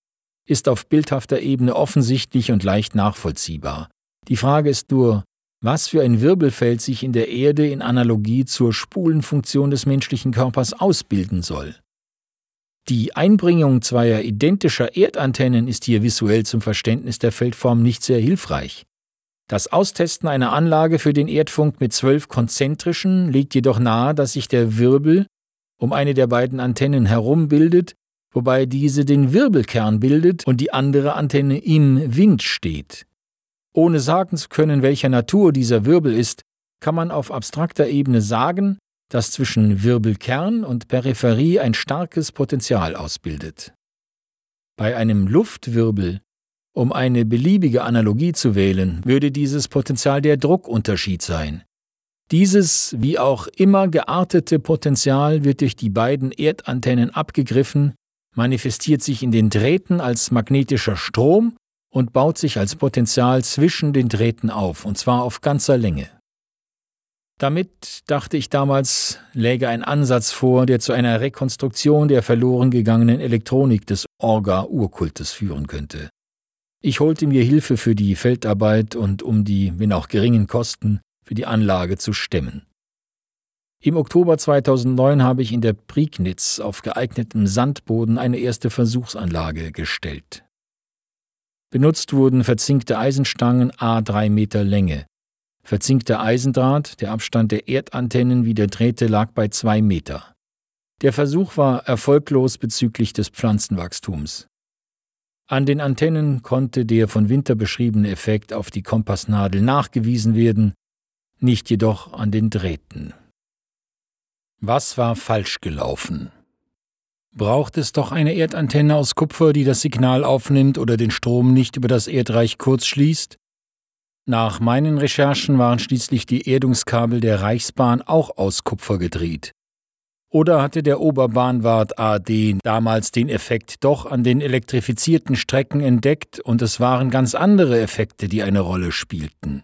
ist auf bildhafter Ebene offensichtlich und leicht nachvollziehbar. Die Frage ist nur, was für ein Wirbelfeld sich in der Erde in Analogie zur Spulenfunktion des menschlichen Körpers ausbilden soll. Die Einbringung zweier identischer Erdantennen ist hier visuell zum Verständnis der Feldform nicht sehr hilfreich. Das Austesten einer Anlage für den Erdfunk mit zwölf konzentrischen legt jedoch nahe, dass sich der Wirbel um eine der beiden Antennen herum bildet, wobei diese den Wirbelkern bildet und die andere Antenne im Wind steht. Ohne sagen zu können, welcher Natur dieser Wirbel ist, kann man auf abstrakter Ebene sagen, dass zwischen Wirbelkern und Peripherie ein starkes Potenzial ausbildet. Bei einem Luftwirbel um eine beliebige Analogie zu wählen, würde dieses Potenzial der Druckunterschied sein. Dieses wie auch immer geartete Potenzial wird durch die beiden Erdantennen abgegriffen, manifestiert sich in den Drähten als magnetischer Strom und baut sich als Potenzial zwischen den Drähten auf, und zwar auf ganzer Länge. Damit, dachte ich damals, läge ein Ansatz vor, der zu einer Rekonstruktion der verloren gegangenen Elektronik des Orga-Urkultes führen könnte. Ich holte mir Hilfe für die Feldarbeit und um die, wenn auch geringen Kosten, für die Anlage zu stemmen. Im Oktober 2009 habe ich in der Prignitz auf geeignetem Sandboden eine erste Versuchsanlage gestellt. Benutzt wurden verzinkte Eisenstangen a 3 Meter Länge. Verzinkter Eisendraht, der Abstand der Erdantennen wie der Drähte lag bei 2 Meter. Der Versuch war erfolglos bezüglich des Pflanzenwachstums. An den Antennen konnte der von Winter beschriebene Effekt auf die Kompassnadel nachgewiesen werden. nicht jedoch an den Drähten. Was war falsch gelaufen? Braucht es doch eine Erdantenne aus Kupfer, die das Signal aufnimmt oder den Strom nicht über das Erdreich kurz schließt? Nach meinen Recherchen waren schließlich die Erdungskabel der Reichsbahn auch aus Kupfer gedreht. Oder hatte der Oberbahnwart AD damals den Effekt doch an den elektrifizierten Strecken entdeckt und es waren ganz andere Effekte, die eine Rolle spielten?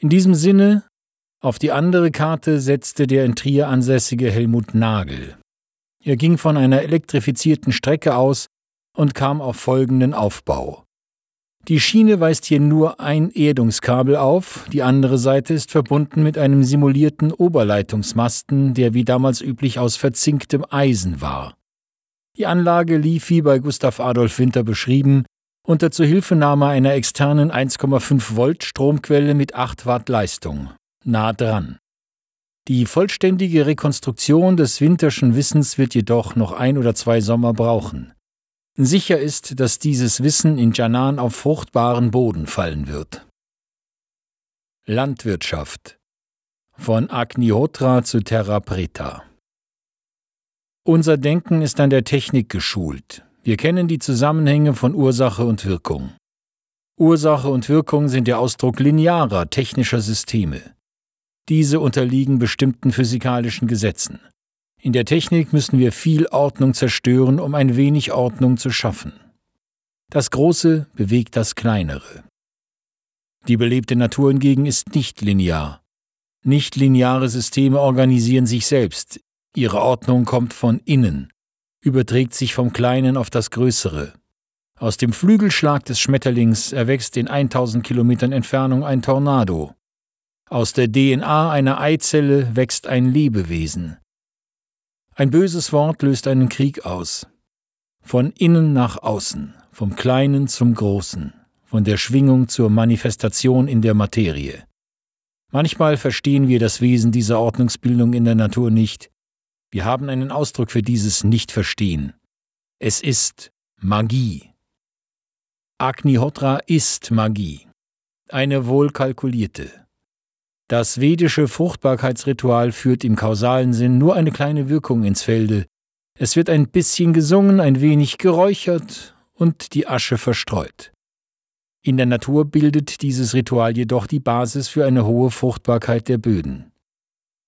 In diesem Sinne, auf die andere Karte setzte der in Trier ansässige Helmut Nagel. Er ging von einer elektrifizierten Strecke aus und kam auf folgenden Aufbau. Die Schiene weist hier nur ein Erdungskabel auf, die andere Seite ist verbunden mit einem simulierten Oberleitungsmasten, der wie damals üblich aus verzinktem Eisen war. Die Anlage lief wie bei Gustav Adolf Winter beschrieben unter Zuhilfenahme einer externen 1,5 Volt Stromquelle mit 8 Watt Leistung. Nah dran. Die vollständige Rekonstruktion des winterschen Wissens wird jedoch noch ein oder zwei Sommer brauchen. Sicher ist, dass dieses Wissen in Janan auf fruchtbaren Boden fallen wird. Landwirtschaft von Agnihotra zu Terra Preta Unser Denken ist an der Technik geschult. Wir kennen die Zusammenhänge von Ursache und Wirkung. Ursache und Wirkung sind der Ausdruck linearer technischer Systeme. Diese unterliegen bestimmten physikalischen Gesetzen. In der Technik müssen wir viel Ordnung zerstören, um ein wenig Ordnung zu schaffen. Das Große bewegt das Kleinere. Die belebte Natur hingegen ist nicht linear. Nicht-lineare Systeme organisieren sich selbst. Ihre Ordnung kommt von innen, überträgt sich vom Kleinen auf das Größere. Aus dem Flügelschlag des Schmetterlings erwächst in 1000 Kilometern Entfernung ein Tornado. Aus der DNA einer Eizelle wächst ein Lebewesen. Ein böses Wort löst einen Krieg aus. Von innen nach außen, vom Kleinen zum Großen, von der Schwingung zur Manifestation in der Materie. Manchmal verstehen wir das Wesen dieser Ordnungsbildung in der Natur nicht. Wir haben einen Ausdruck für dieses Nicht-Verstehen. Es ist Magie. Agnihotra ist Magie. Eine wohlkalkulierte, das vedische Fruchtbarkeitsritual führt im kausalen Sinn nur eine kleine Wirkung ins Felde. Es wird ein bisschen gesungen, ein wenig geräuchert und die Asche verstreut. In der Natur bildet dieses Ritual jedoch die Basis für eine hohe Fruchtbarkeit der Böden.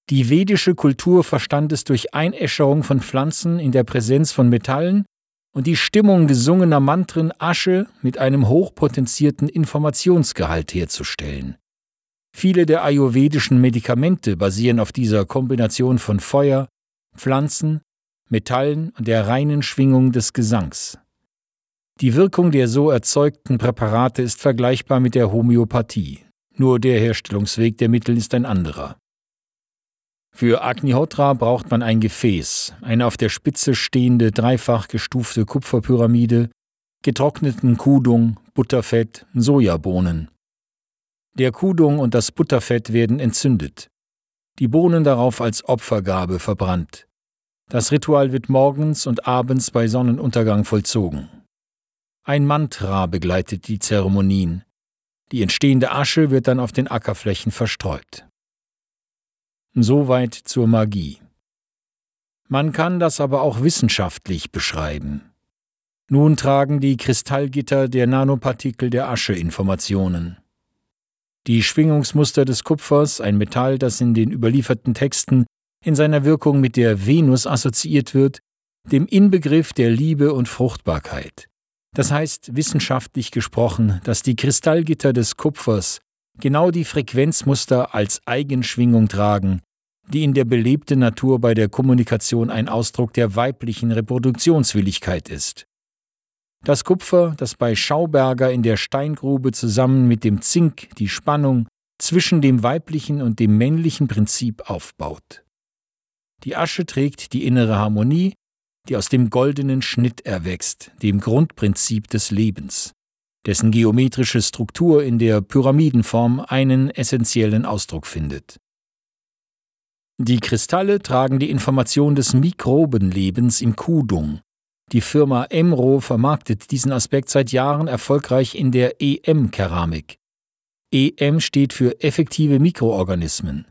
Die vedische Kultur verstand es durch Einäscherung von Pflanzen in der Präsenz von Metallen und die Stimmung gesungener Mantren Asche mit einem hochpotenzierten Informationsgehalt herzustellen. Viele der ayurvedischen Medikamente basieren auf dieser Kombination von Feuer, Pflanzen, Metallen und der reinen Schwingung des Gesangs. Die Wirkung der so erzeugten Präparate ist vergleichbar mit der Homöopathie, nur der Herstellungsweg der Mittel ist ein anderer. Für Agnihotra braucht man ein Gefäß, eine auf der Spitze stehende dreifach gestufte Kupferpyramide, getrockneten Kudung, Butterfett, Sojabohnen. Der Kudung und das Butterfett werden entzündet. Die Bohnen darauf als Opfergabe verbrannt. Das Ritual wird morgens und abends bei Sonnenuntergang vollzogen. Ein Mantra begleitet die Zeremonien. Die entstehende Asche wird dann auf den Ackerflächen verstreut. Soweit zur Magie. Man kann das aber auch wissenschaftlich beschreiben. Nun tragen die Kristallgitter der Nanopartikel der Asche Informationen. Die Schwingungsmuster des Kupfers, ein Metall, das in den überlieferten Texten in seiner Wirkung mit der Venus assoziiert wird, dem Inbegriff der Liebe und Fruchtbarkeit. Das heißt wissenschaftlich gesprochen, dass die Kristallgitter des Kupfers genau die Frequenzmuster als Eigenschwingung tragen, die in der belebten Natur bei der Kommunikation ein Ausdruck der weiblichen Reproduktionswilligkeit ist. Das Kupfer, das bei Schauberger in der Steingrube zusammen mit dem Zink die Spannung zwischen dem weiblichen und dem männlichen Prinzip aufbaut. Die Asche trägt die innere Harmonie, die aus dem goldenen Schnitt erwächst, dem Grundprinzip des Lebens, dessen geometrische Struktur in der Pyramidenform einen essentiellen Ausdruck findet. Die Kristalle tragen die Information des Mikrobenlebens im Kudung, die Firma Emro vermarktet diesen Aspekt seit Jahren erfolgreich in der EM-Keramik. EM steht für effektive Mikroorganismen.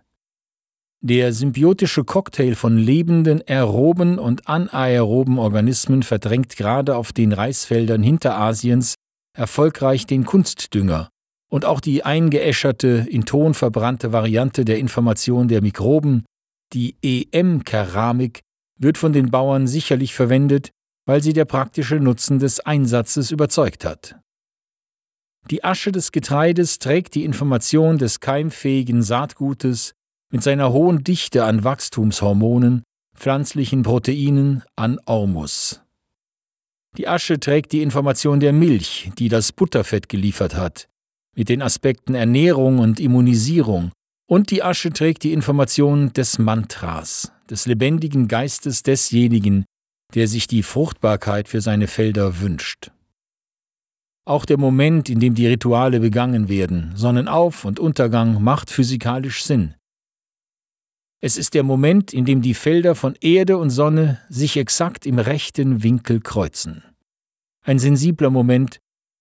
Der symbiotische Cocktail von lebenden aeroben und anaeroben Organismen verdrängt gerade auf den Reisfeldern Hinterasiens erfolgreich den Kunstdünger und auch die eingeäscherte, in Ton verbrannte Variante der Information der Mikroben, die EM-Keramik, wird von den Bauern sicherlich verwendet, weil sie der praktische Nutzen des Einsatzes überzeugt hat. Die Asche des Getreides trägt die Information des keimfähigen Saatgutes mit seiner hohen Dichte an Wachstumshormonen, pflanzlichen Proteinen, an Ormus. Die Asche trägt die Information der Milch, die das Butterfett geliefert hat, mit den Aspekten Ernährung und Immunisierung, und die Asche trägt die Information des Mantras, des lebendigen Geistes desjenigen, der sich die Fruchtbarkeit für seine Felder wünscht. Auch der Moment, in dem die Rituale begangen werden, Sonnenauf- und Untergang, macht physikalisch Sinn. Es ist der Moment, in dem die Felder von Erde und Sonne sich exakt im rechten Winkel kreuzen. Ein sensibler Moment,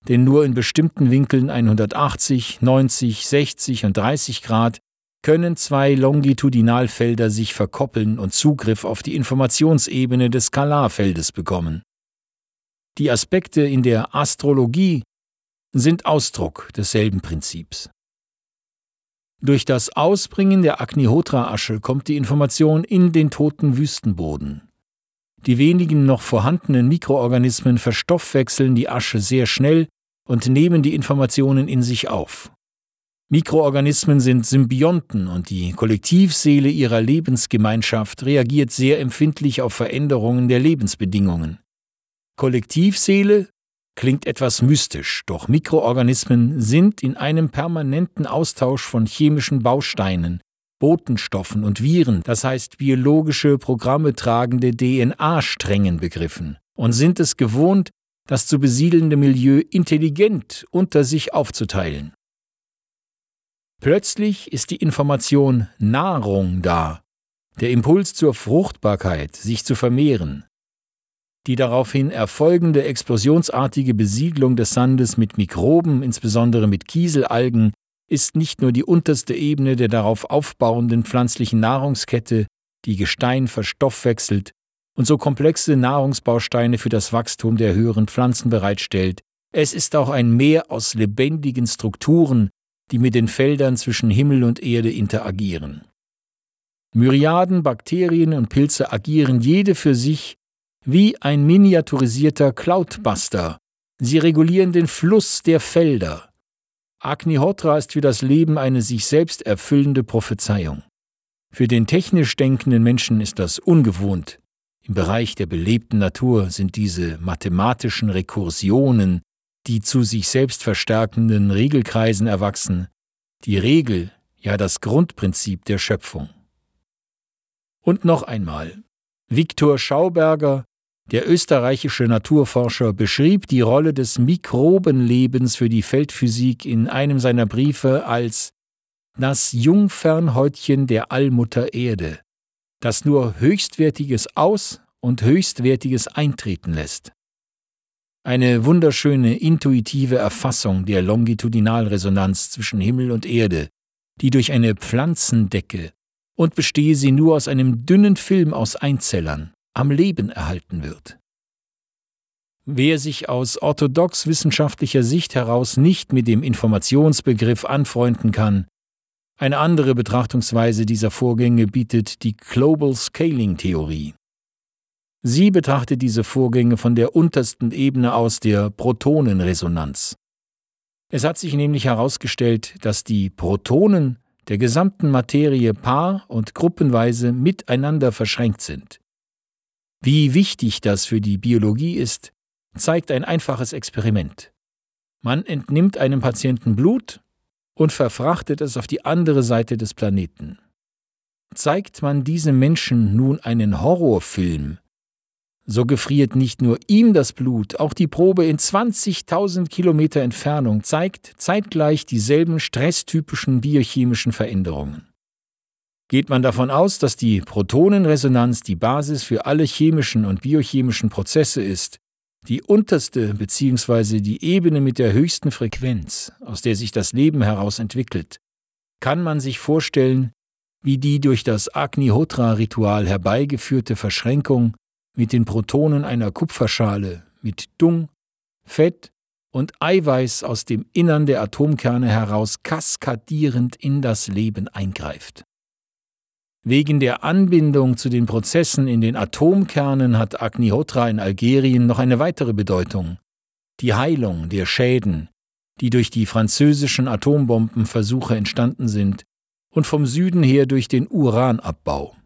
denn nur in bestimmten Winkeln 180, 90, 60 und 30 Grad können zwei Longitudinalfelder sich verkoppeln und Zugriff auf die Informationsebene des Skalarfeldes bekommen. Die Aspekte in der Astrologie sind Ausdruck desselben Prinzips. Durch das Ausbringen der Agnihotra-Asche kommt die Information in den toten Wüstenboden. Die wenigen noch vorhandenen Mikroorganismen verstoffwechseln die Asche sehr schnell und nehmen die Informationen in sich auf. Mikroorganismen sind Symbionten und die Kollektivseele ihrer Lebensgemeinschaft reagiert sehr empfindlich auf Veränderungen der Lebensbedingungen. Kollektivseele klingt etwas mystisch, doch Mikroorganismen sind in einem permanenten Austausch von chemischen Bausteinen, Botenstoffen und Viren, das heißt biologische Programme tragende DNA-Strängen begriffen und sind es gewohnt, das zu besiedelnde Milieu intelligent unter sich aufzuteilen. Plötzlich ist die Information Nahrung da, der Impuls zur Fruchtbarkeit, sich zu vermehren, die daraufhin erfolgende explosionsartige Besiedlung des Sandes mit Mikroben, insbesondere mit Kieselalgen, ist nicht nur die unterste Ebene der darauf aufbauenden pflanzlichen Nahrungskette, die Gestein verstoffwechselt und so komplexe Nahrungsbausteine für das Wachstum der höheren Pflanzen bereitstellt, es ist auch ein Meer aus lebendigen Strukturen, die mit den Feldern zwischen Himmel und Erde interagieren. Myriaden Bakterien und Pilze agieren jede für sich wie ein miniaturisierter Cloudbuster. Sie regulieren den Fluss der Felder. Agnihotra ist für das Leben eine sich selbst erfüllende Prophezeiung. Für den technisch denkenden Menschen ist das ungewohnt. Im Bereich der belebten Natur sind diese mathematischen Rekursionen, die zu sich selbst verstärkenden Regelkreisen erwachsen, die Regel, ja das Grundprinzip der Schöpfung. Und noch einmal, Viktor Schauberger der österreichische Naturforscher beschrieb die Rolle des Mikrobenlebens für die Feldphysik in einem seiner Briefe als das Jungfernhäutchen der Allmutter Erde, das nur Höchstwertiges aus und Höchstwertiges eintreten lässt. Eine wunderschöne intuitive Erfassung der Longitudinalresonanz zwischen Himmel und Erde, die durch eine Pflanzendecke und bestehe sie nur aus einem dünnen Film aus Einzellern am Leben erhalten wird. Wer sich aus orthodox wissenschaftlicher Sicht heraus nicht mit dem Informationsbegriff anfreunden kann, eine andere Betrachtungsweise dieser Vorgänge bietet die Global Scaling Theorie. Sie betrachtet diese Vorgänge von der untersten Ebene aus der Protonenresonanz. Es hat sich nämlich herausgestellt, dass die Protonen der gesamten Materie paar- und gruppenweise miteinander verschränkt sind. Wie wichtig das für die Biologie ist, zeigt ein einfaches Experiment. Man entnimmt einem Patienten Blut und verfrachtet es auf die andere Seite des Planeten. Zeigt man diesem Menschen nun einen Horrorfilm, so gefriert nicht nur ihm das Blut, auch die Probe in 20.000 Kilometer Entfernung zeigt zeitgleich dieselben stresstypischen biochemischen Veränderungen. Geht man davon aus, dass die Protonenresonanz die Basis für alle chemischen und biochemischen Prozesse ist, die unterste bzw. die Ebene mit der höchsten Frequenz, aus der sich das Leben heraus entwickelt, kann man sich vorstellen, wie die durch das Agnihotra-Ritual herbeigeführte Verschränkung mit den Protonen einer Kupferschale mit Dung, Fett und Eiweiß aus dem Innern der Atomkerne heraus kaskadierend in das Leben eingreift. Wegen der Anbindung zu den Prozessen in den Atomkernen hat Agnihotra in Algerien noch eine weitere Bedeutung. Die Heilung der Schäden, die durch die französischen Atombombenversuche entstanden sind und vom Süden her durch den Uranabbau.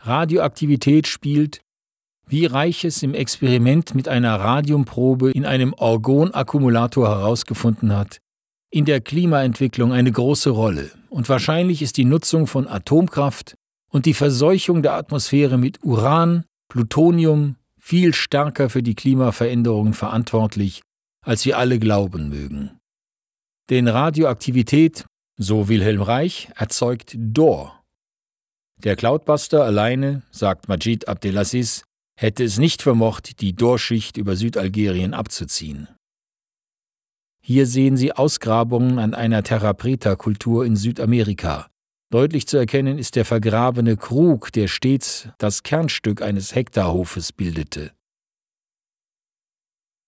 Radioaktivität spielt, wie Reiches im Experiment mit einer Radiumprobe in einem Orgonakkumulator herausgefunden hat, in der Klimaentwicklung eine große Rolle und wahrscheinlich ist die Nutzung von Atomkraft und die Verseuchung der Atmosphäre mit Uran, Plutonium viel stärker für die Klimaveränderungen verantwortlich, als wir alle glauben mögen. Denn Radioaktivität, so Wilhelm Reich, erzeugt Dor. Der Cloudbuster alleine, sagt Majid Abdelaziz, hätte es nicht vermocht, die Dorschicht über Südalgerien abzuziehen. Hier sehen Sie Ausgrabungen an einer Terra Preta-Kultur in Südamerika. Deutlich zu erkennen ist der vergrabene Krug, der stets das Kernstück eines Hektarhofes bildete.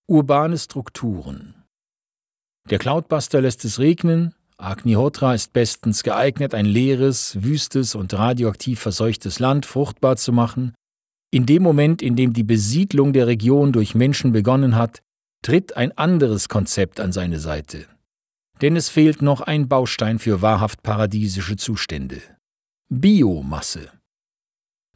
Urbane Strukturen Der Cloudbuster lässt es regnen, Agnihotra ist bestens geeignet, ein leeres, wüstes und radioaktiv verseuchtes Land fruchtbar zu machen, in dem Moment, in dem die Besiedlung der Region durch Menschen begonnen hat, tritt ein anderes Konzept an seine Seite. Denn es fehlt noch ein Baustein für wahrhaft paradiesische Zustände. Biomasse.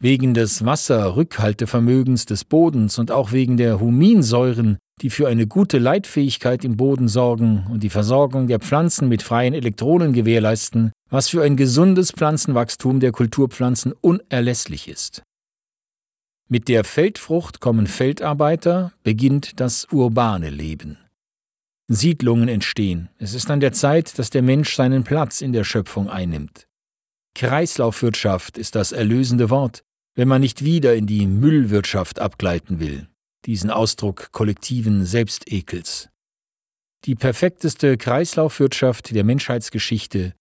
Wegen des Wasserrückhaltevermögens des Bodens und auch wegen der Huminsäuren, die für eine gute Leitfähigkeit im Boden sorgen und die Versorgung der Pflanzen mit freien Elektronen gewährleisten, was für ein gesundes Pflanzenwachstum der Kulturpflanzen unerlässlich ist. Mit der Feldfrucht kommen Feldarbeiter, beginnt das urbane Leben. Siedlungen entstehen. Es ist an der Zeit, dass der Mensch seinen Platz in der Schöpfung einnimmt. Kreislaufwirtschaft ist das erlösende Wort, wenn man nicht wieder in die Müllwirtschaft abgleiten will, diesen Ausdruck kollektiven Selbstekels. Die perfekteste Kreislaufwirtschaft der Menschheitsgeschichte,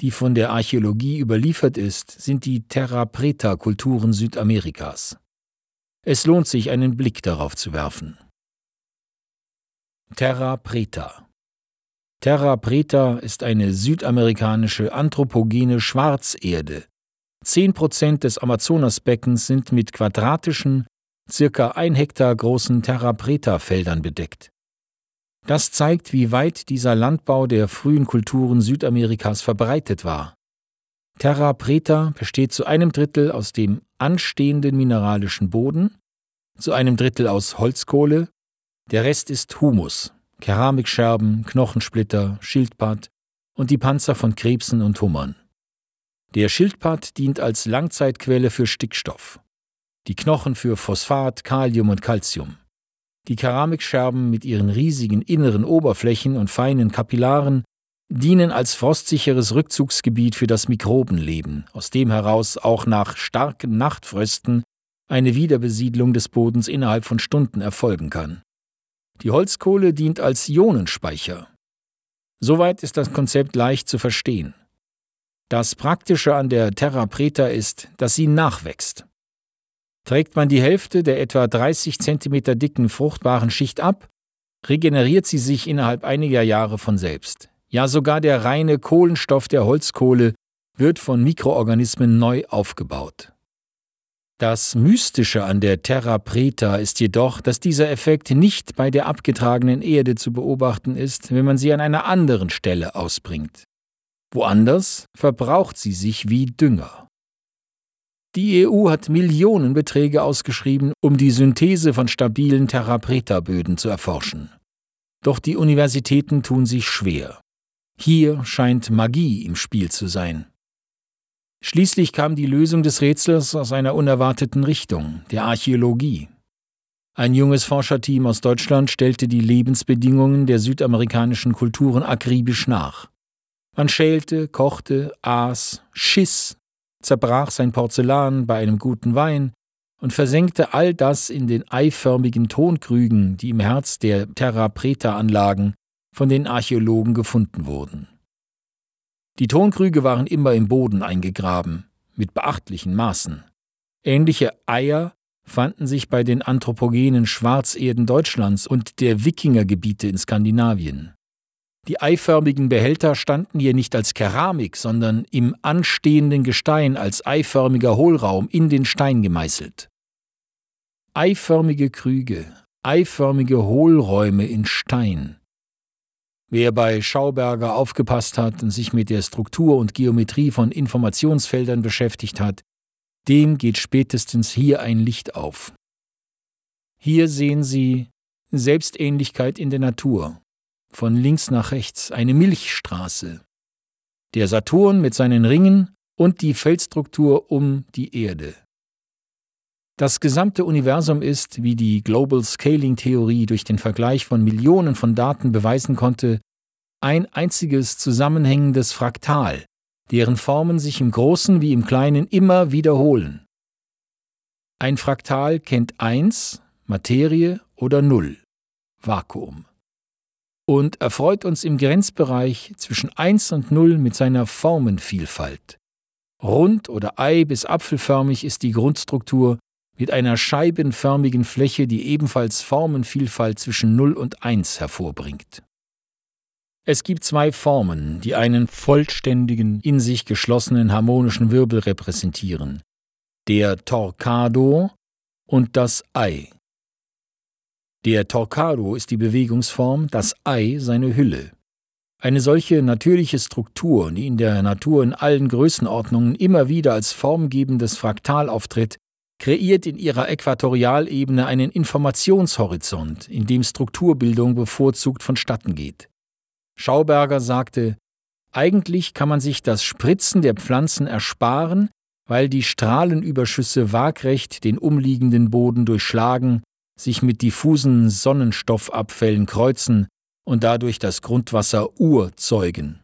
die von der Archäologie überliefert ist, sind die Terra Preta-Kulturen Südamerikas. Es lohnt sich, einen Blick darauf zu werfen. Terra Preta Terra Preta ist eine südamerikanische anthropogene Schwarzerde. Zehn Prozent des Amazonasbeckens sind mit quadratischen, circa ein Hektar großen Terra Preta-Feldern bedeckt. Das zeigt, wie weit dieser Landbau der frühen Kulturen Südamerikas verbreitet war. Terra Preta besteht zu einem Drittel aus dem anstehenden mineralischen Boden, zu einem Drittel aus Holzkohle, der Rest ist Humus, Keramikscherben, Knochensplitter, Schildpad und die Panzer von Krebsen und Hummern. Der Schildpad dient als Langzeitquelle für Stickstoff, die Knochen für Phosphat, Kalium und Calcium. Die Keramikscherben mit ihren riesigen inneren Oberflächen und feinen Kapillaren dienen als frostsicheres Rückzugsgebiet für das Mikrobenleben, aus dem heraus auch nach starken Nachtfrösten eine Wiederbesiedlung des Bodens innerhalb von Stunden erfolgen kann. Die Holzkohle dient als Ionenspeicher. Soweit ist das Konzept leicht zu verstehen. Das Praktische an der Terra Preta ist, dass sie nachwächst. Trägt man die Hälfte der etwa 30 cm dicken fruchtbaren Schicht ab, regeneriert sie sich innerhalb einiger Jahre von selbst. Ja, sogar der reine Kohlenstoff der Holzkohle wird von Mikroorganismen neu aufgebaut. Das Mystische an der Terra Preta ist jedoch, dass dieser Effekt nicht bei der abgetragenen Erde zu beobachten ist, wenn man sie an einer anderen Stelle ausbringt. Woanders verbraucht sie sich wie Dünger. Die EU hat Millionenbeträge ausgeschrieben, um die Synthese von stabilen Terra Preta-Böden zu erforschen. Doch die Universitäten tun sich schwer. Hier scheint Magie im Spiel zu sein. Schließlich kam die Lösung des Rätsels aus einer unerwarteten Richtung, der Archäologie. Ein junges Forscherteam aus Deutschland stellte die Lebensbedingungen der südamerikanischen Kulturen akribisch nach. Man schälte, kochte, aß, schiss, zerbrach sein Porzellan bei einem guten Wein, und versenkte all das in den eiförmigen Tonkrügen, die im Herz der Terra Preta-Anlagen von den Archäologen gefunden wurden. Die Tonkrüge waren immer im Boden eingegraben, mit beachtlichen Maßen. Ähnliche Eier fanden sich bei den anthropogenen Schwarzerden Deutschlands und der Wikingergebiete in Skandinavien. Die eiförmigen Behälter standen hier nicht als Keramik, sondern im anstehenden Gestein als eiförmiger Hohlraum in den Stein gemeißelt. Eiförmige Krüge, eiförmige Hohlräume in Stein. Wer bei Schauberger aufgepasst hat und sich mit der Struktur und Geometrie von Informationsfeldern beschäftigt hat, dem geht spätestens hier ein Licht auf. Hier sehen Sie Selbstähnlichkeit in der Natur, von links nach rechts eine Milchstraße, der Saturn mit seinen Ringen und die Feldstruktur um die Erde. Das gesamte Universum ist, wie die Global Scaling Theorie durch den Vergleich von Millionen von Daten beweisen konnte, ein einziges zusammenhängendes Fraktal, deren Formen sich im Großen wie im Kleinen immer wiederholen. Ein Fraktal kennt 1, Materie oder 0, Vakuum. Und erfreut uns im Grenzbereich zwischen 1 und 0 mit seiner Formenvielfalt. Rund oder ei- bis apfelförmig ist die Grundstruktur, mit einer scheibenförmigen Fläche, die ebenfalls Formenvielfalt zwischen 0 und 1 hervorbringt. Es gibt zwei Formen, die einen vollständigen, in sich geschlossenen harmonischen Wirbel repräsentieren. Der Torcado und das Ei. Der Torcado ist die Bewegungsform, das Ei seine Hülle. Eine solche natürliche Struktur, die in der Natur in allen Größenordnungen immer wieder als formgebendes Fraktal auftritt, kreiert in ihrer Äquatorialebene einen Informationshorizont, in dem Strukturbildung bevorzugt vonstatten geht. Schauberger sagte, eigentlich kann man sich das Spritzen der Pflanzen ersparen, weil die Strahlenüberschüsse waagrecht den umliegenden Boden durchschlagen, sich mit diffusen Sonnenstoffabfällen kreuzen und dadurch das Grundwasser urzeugen.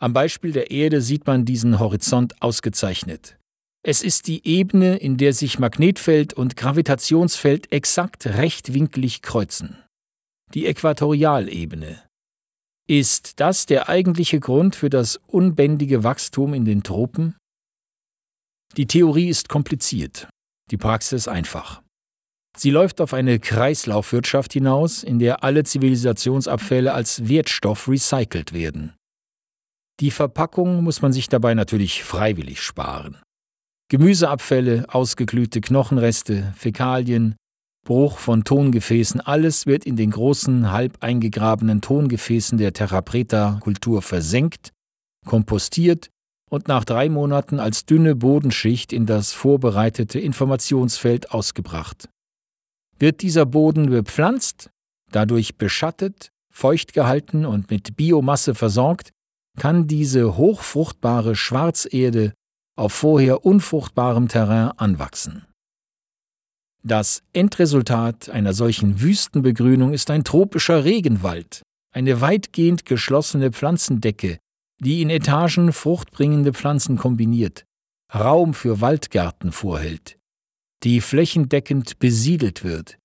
Am Beispiel der Erde sieht man diesen Horizont ausgezeichnet. Es ist die Ebene, in der sich Magnetfeld und Gravitationsfeld exakt rechtwinklig kreuzen. Die Äquatorialebene. Ist das der eigentliche Grund für das unbändige Wachstum in den Tropen? Die Theorie ist kompliziert, die Praxis einfach. Sie läuft auf eine Kreislaufwirtschaft hinaus, in der alle Zivilisationsabfälle als Wertstoff recycelt werden. Die Verpackung muss man sich dabei natürlich freiwillig sparen. Gemüseabfälle, ausgeglühte Knochenreste, Fäkalien, Bruch von Tongefäßen, alles wird in den großen, halb eingegrabenen Tongefäßen der Terra Preta-Kultur versenkt, kompostiert und nach drei Monaten als dünne Bodenschicht in das vorbereitete Informationsfeld ausgebracht. Wird dieser Boden bepflanzt, dadurch beschattet, feucht gehalten und mit Biomasse versorgt, kann diese hochfruchtbare Schwarzerde auf vorher unfruchtbarem Terrain anwachsen. Das Endresultat einer solchen Wüstenbegrünung ist ein tropischer Regenwald, eine weitgehend geschlossene Pflanzendecke, die in Etagen fruchtbringende Pflanzen kombiniert, Raum für Waldgärten vorhält, die flächendeckend besiedelt wird,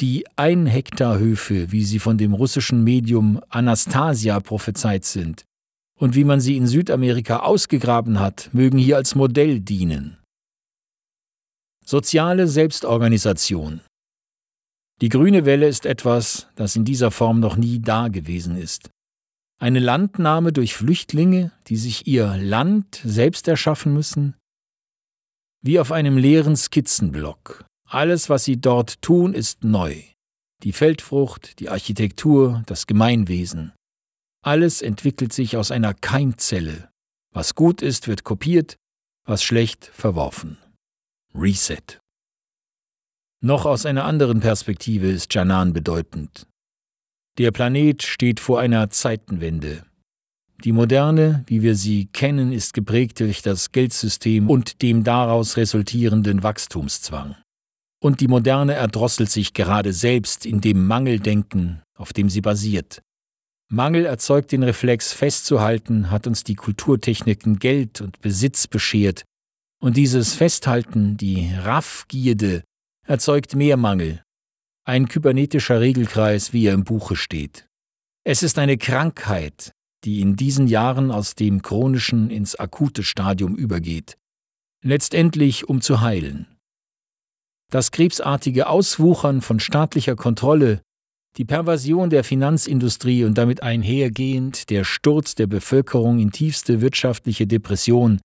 die Ein-Hektar-Höfe, wie sie von dem russischen Medium Anastasia prophezeit sind, und wie man sie in Südamerika ausgegraben hat, mögen hier als Modell dienen. Soziale Selbstorganisation Die grüne Welle ist etwas, das in dieser Form noch nie da gewesen ist. Eine Landnahme durch Flüchtlinge, die sich ihr Land selbst erschaffen müssen, wie auf einem leeren Skizzenblock. Alles, was sie dort tun, ist neu. Die Feldfrucht, die Architektur, das Gemeinwesen. Alles entwickelt sich aus einer Keimzelle. Was gut ist, wird kopiert, was schlecht verworfen. Reset. Noch aus einer anderen Perspektive ist Janan bedeutend. Der Planet steht vor einer Zeitenwende. Die Moderne, wie wir sie kennen, ist geprägt durch das Geldsystem und dem daraus resultierenden Wachstumszwang. Und die Moderne erdrosselt sich gerade selbst in dem Mangeldenken, auf dem sie basiert. Mangel erzeugt den Reflex festzuhalten, hat uns die Kulturtechniken Geld und Besitz beschert, Und dieses Festhalten, die Raffgierde, erzeugt mehr Mangel. Ein kybernetischer Regelkreis, wie er im Buche steht. Es ist eine Krankheit, die in diesen Jahren aus dem chronischen ins akute Stadium übergeht, letztendlich um zu heilen. Das krebsartige Auswuchern von staatlicher Kontrolle, die Perversion der Finanzindustrie und damit einhergehend der Sturz der Bevölkerung in tiefste wirtschaftliche Depression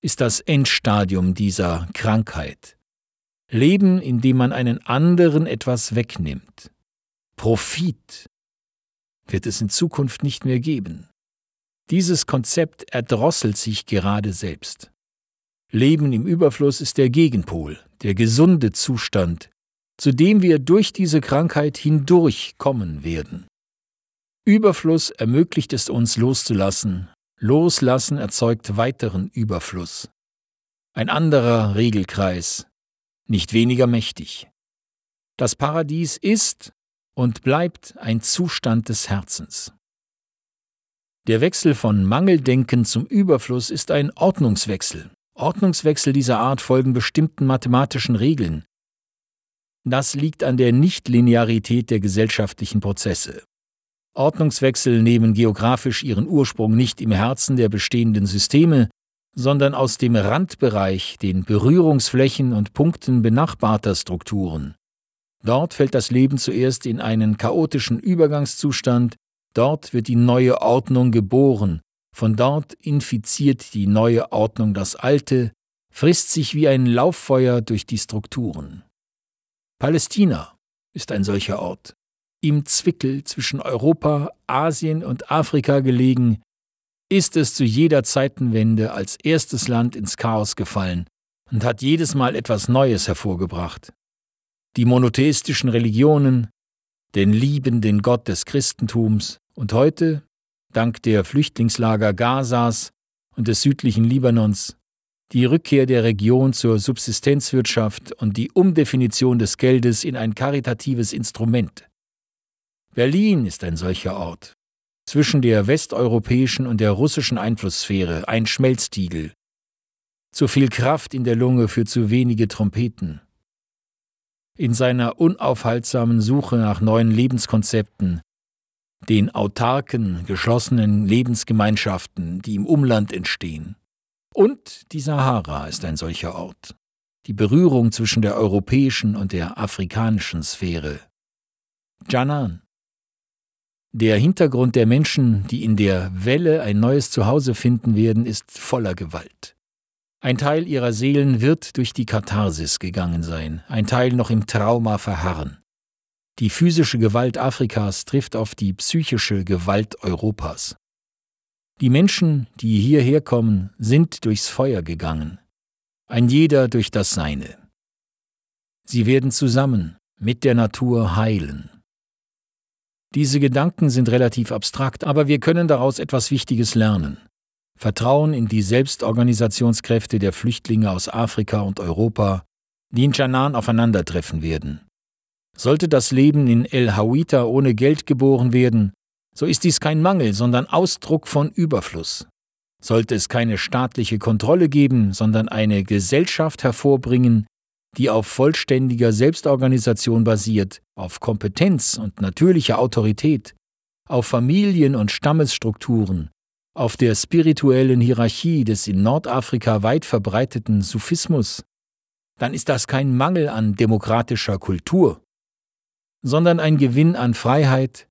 ist das Endstadium dieser Krankheit. Leben, indem man einen anderen etwas wegnimmt. Profit wird es in Zukunft nicht mehr geben. Dieses Konzept erdrosselt sich gerade selbst. Leben im Überfluss ist der Gegenpol, der gesunde Zustand, zu dem wir durch diese Krankheit hindurchkommen werden. Überfluss ermöglicht es uns loszulassen, Loslassen erzeugt weiteren Überfluss. Ein anderer Regelkreis, nicht weniger mächtig. Das Paradies ist und bleibt ein Zustand des Herzens. Der Wechsel von Mangeldenken zum Überfluss ist ein Ordnungswechsel. Ordnungswechsel dieser Art folgen bestimmten mathematischen Regeln. Das liegt an der Nichtlinearität der gesellschaftlichen Prozesse. Ordnungswechsel nehmen geografisch ihren Ursprung nicht im Herzen der bestehenden Systeme, sondern aus dem Randbereich, den Berührungsflächen und Punkten benachbarter Strukturen. Dort fällt das Leben zuerst in einen chaotischen Übergangszustand, dort wird die neue Ordnung geboren, von dort infiziert die neue Ordnung das Alte, frisst sich wie ein Lauffeuer durch die Strukturen. Palästina ist ein solcher Ort, im Zwickel zwischen Europa, Asien und Afrika gelegen, ist es zu jeder Zeitenwende als erstes Land ins Chaos gefallen und hat jedes Mal etwas Neues hervorgebracht. Die monotheistischen Religionen, den liebenden Gott des Christentums und heute, dank der Flüchtlingslager Gazas und des südlichen Libanons, die Rückkehr der Region zur Subsistenzwirtschaft und die Umdefinition des Geldes in ein karitatives Instrument. Berlin ist ein solcher Ort, zwischen der westeuropäischen und der russischen Einflusssphäre ein Schmelztiegel. Zu viel Kraft in der Lunge für zu wenige Trompeten in seiner unaufhaltsamen Suche nach neuen Lebenskonzepten, den autarken, geschlossenen Lebensgemeinschaften, die im Umland entstehen. Und die Sahara ist ein solcher Ort. Die Berührung zwischen der europäischen und der afrikanischen Sphäre. Janan. Der Hintergrund der Menschen, die in der Welle ein neues Zuhause finden werden, ist voller Gewalt. Ein Teil ihrer Seelen wird durch die Katharsis gegangen sein, ein Teil noch im Trauma verharren. Die physische Gewalt Afrikas trifft auf die psychische Gewalt Europas. Die Menschen, die hierher kommen, sind durchs Feuer gegangen, ein jeder durch das Seine. Sie werden zusammen mit der Natur heilen. Diese Gedanken sind relativ abstrakt, aber wir können daraus etwas Wichtiges lernen. Vertrauen in die Selbstorganisationskräfte der Flüchtlinge aus Afrika und Europa, die in Janan aufeinandertreffen werden. Sollte das Leben in El Hawita ohne Geld geboren werden, so ist dies kein Mangel, sondern Ausdruck von Überfluss. Sollte es keine staatliche Kontrolle geben, sondern eine Gesellschaft hervorbringen, die auf vollständiger Selbstorganisation basiert, auf Kompetenz und natürlicher Autorität, auf Familien- und Stammesstrukturen, auf der spirituellen Hierarchie des in Nordafrika weit verbreiteten Sufismus, dann ist das kein Mangel an demokratischer Kultur, sondern ein Gewinn an Freiheit,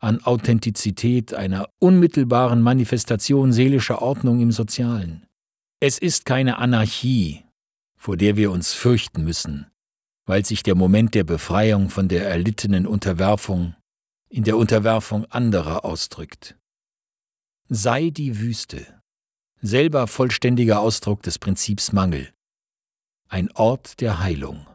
an Authentizität, einer unmittelbaren Manifestation seelischer Ordnung im Sozialen. Es ist keine Anarchie, vor der wir uns fürchten müssen, weil sich der Moment der Befreiung von der erlittenen Unterwerfung in der Unterwerfung anderer ausdrückt sei die Wüste, selber vollständiger Ausdruck des Prinzips Mangel, ein Ort der Heilung.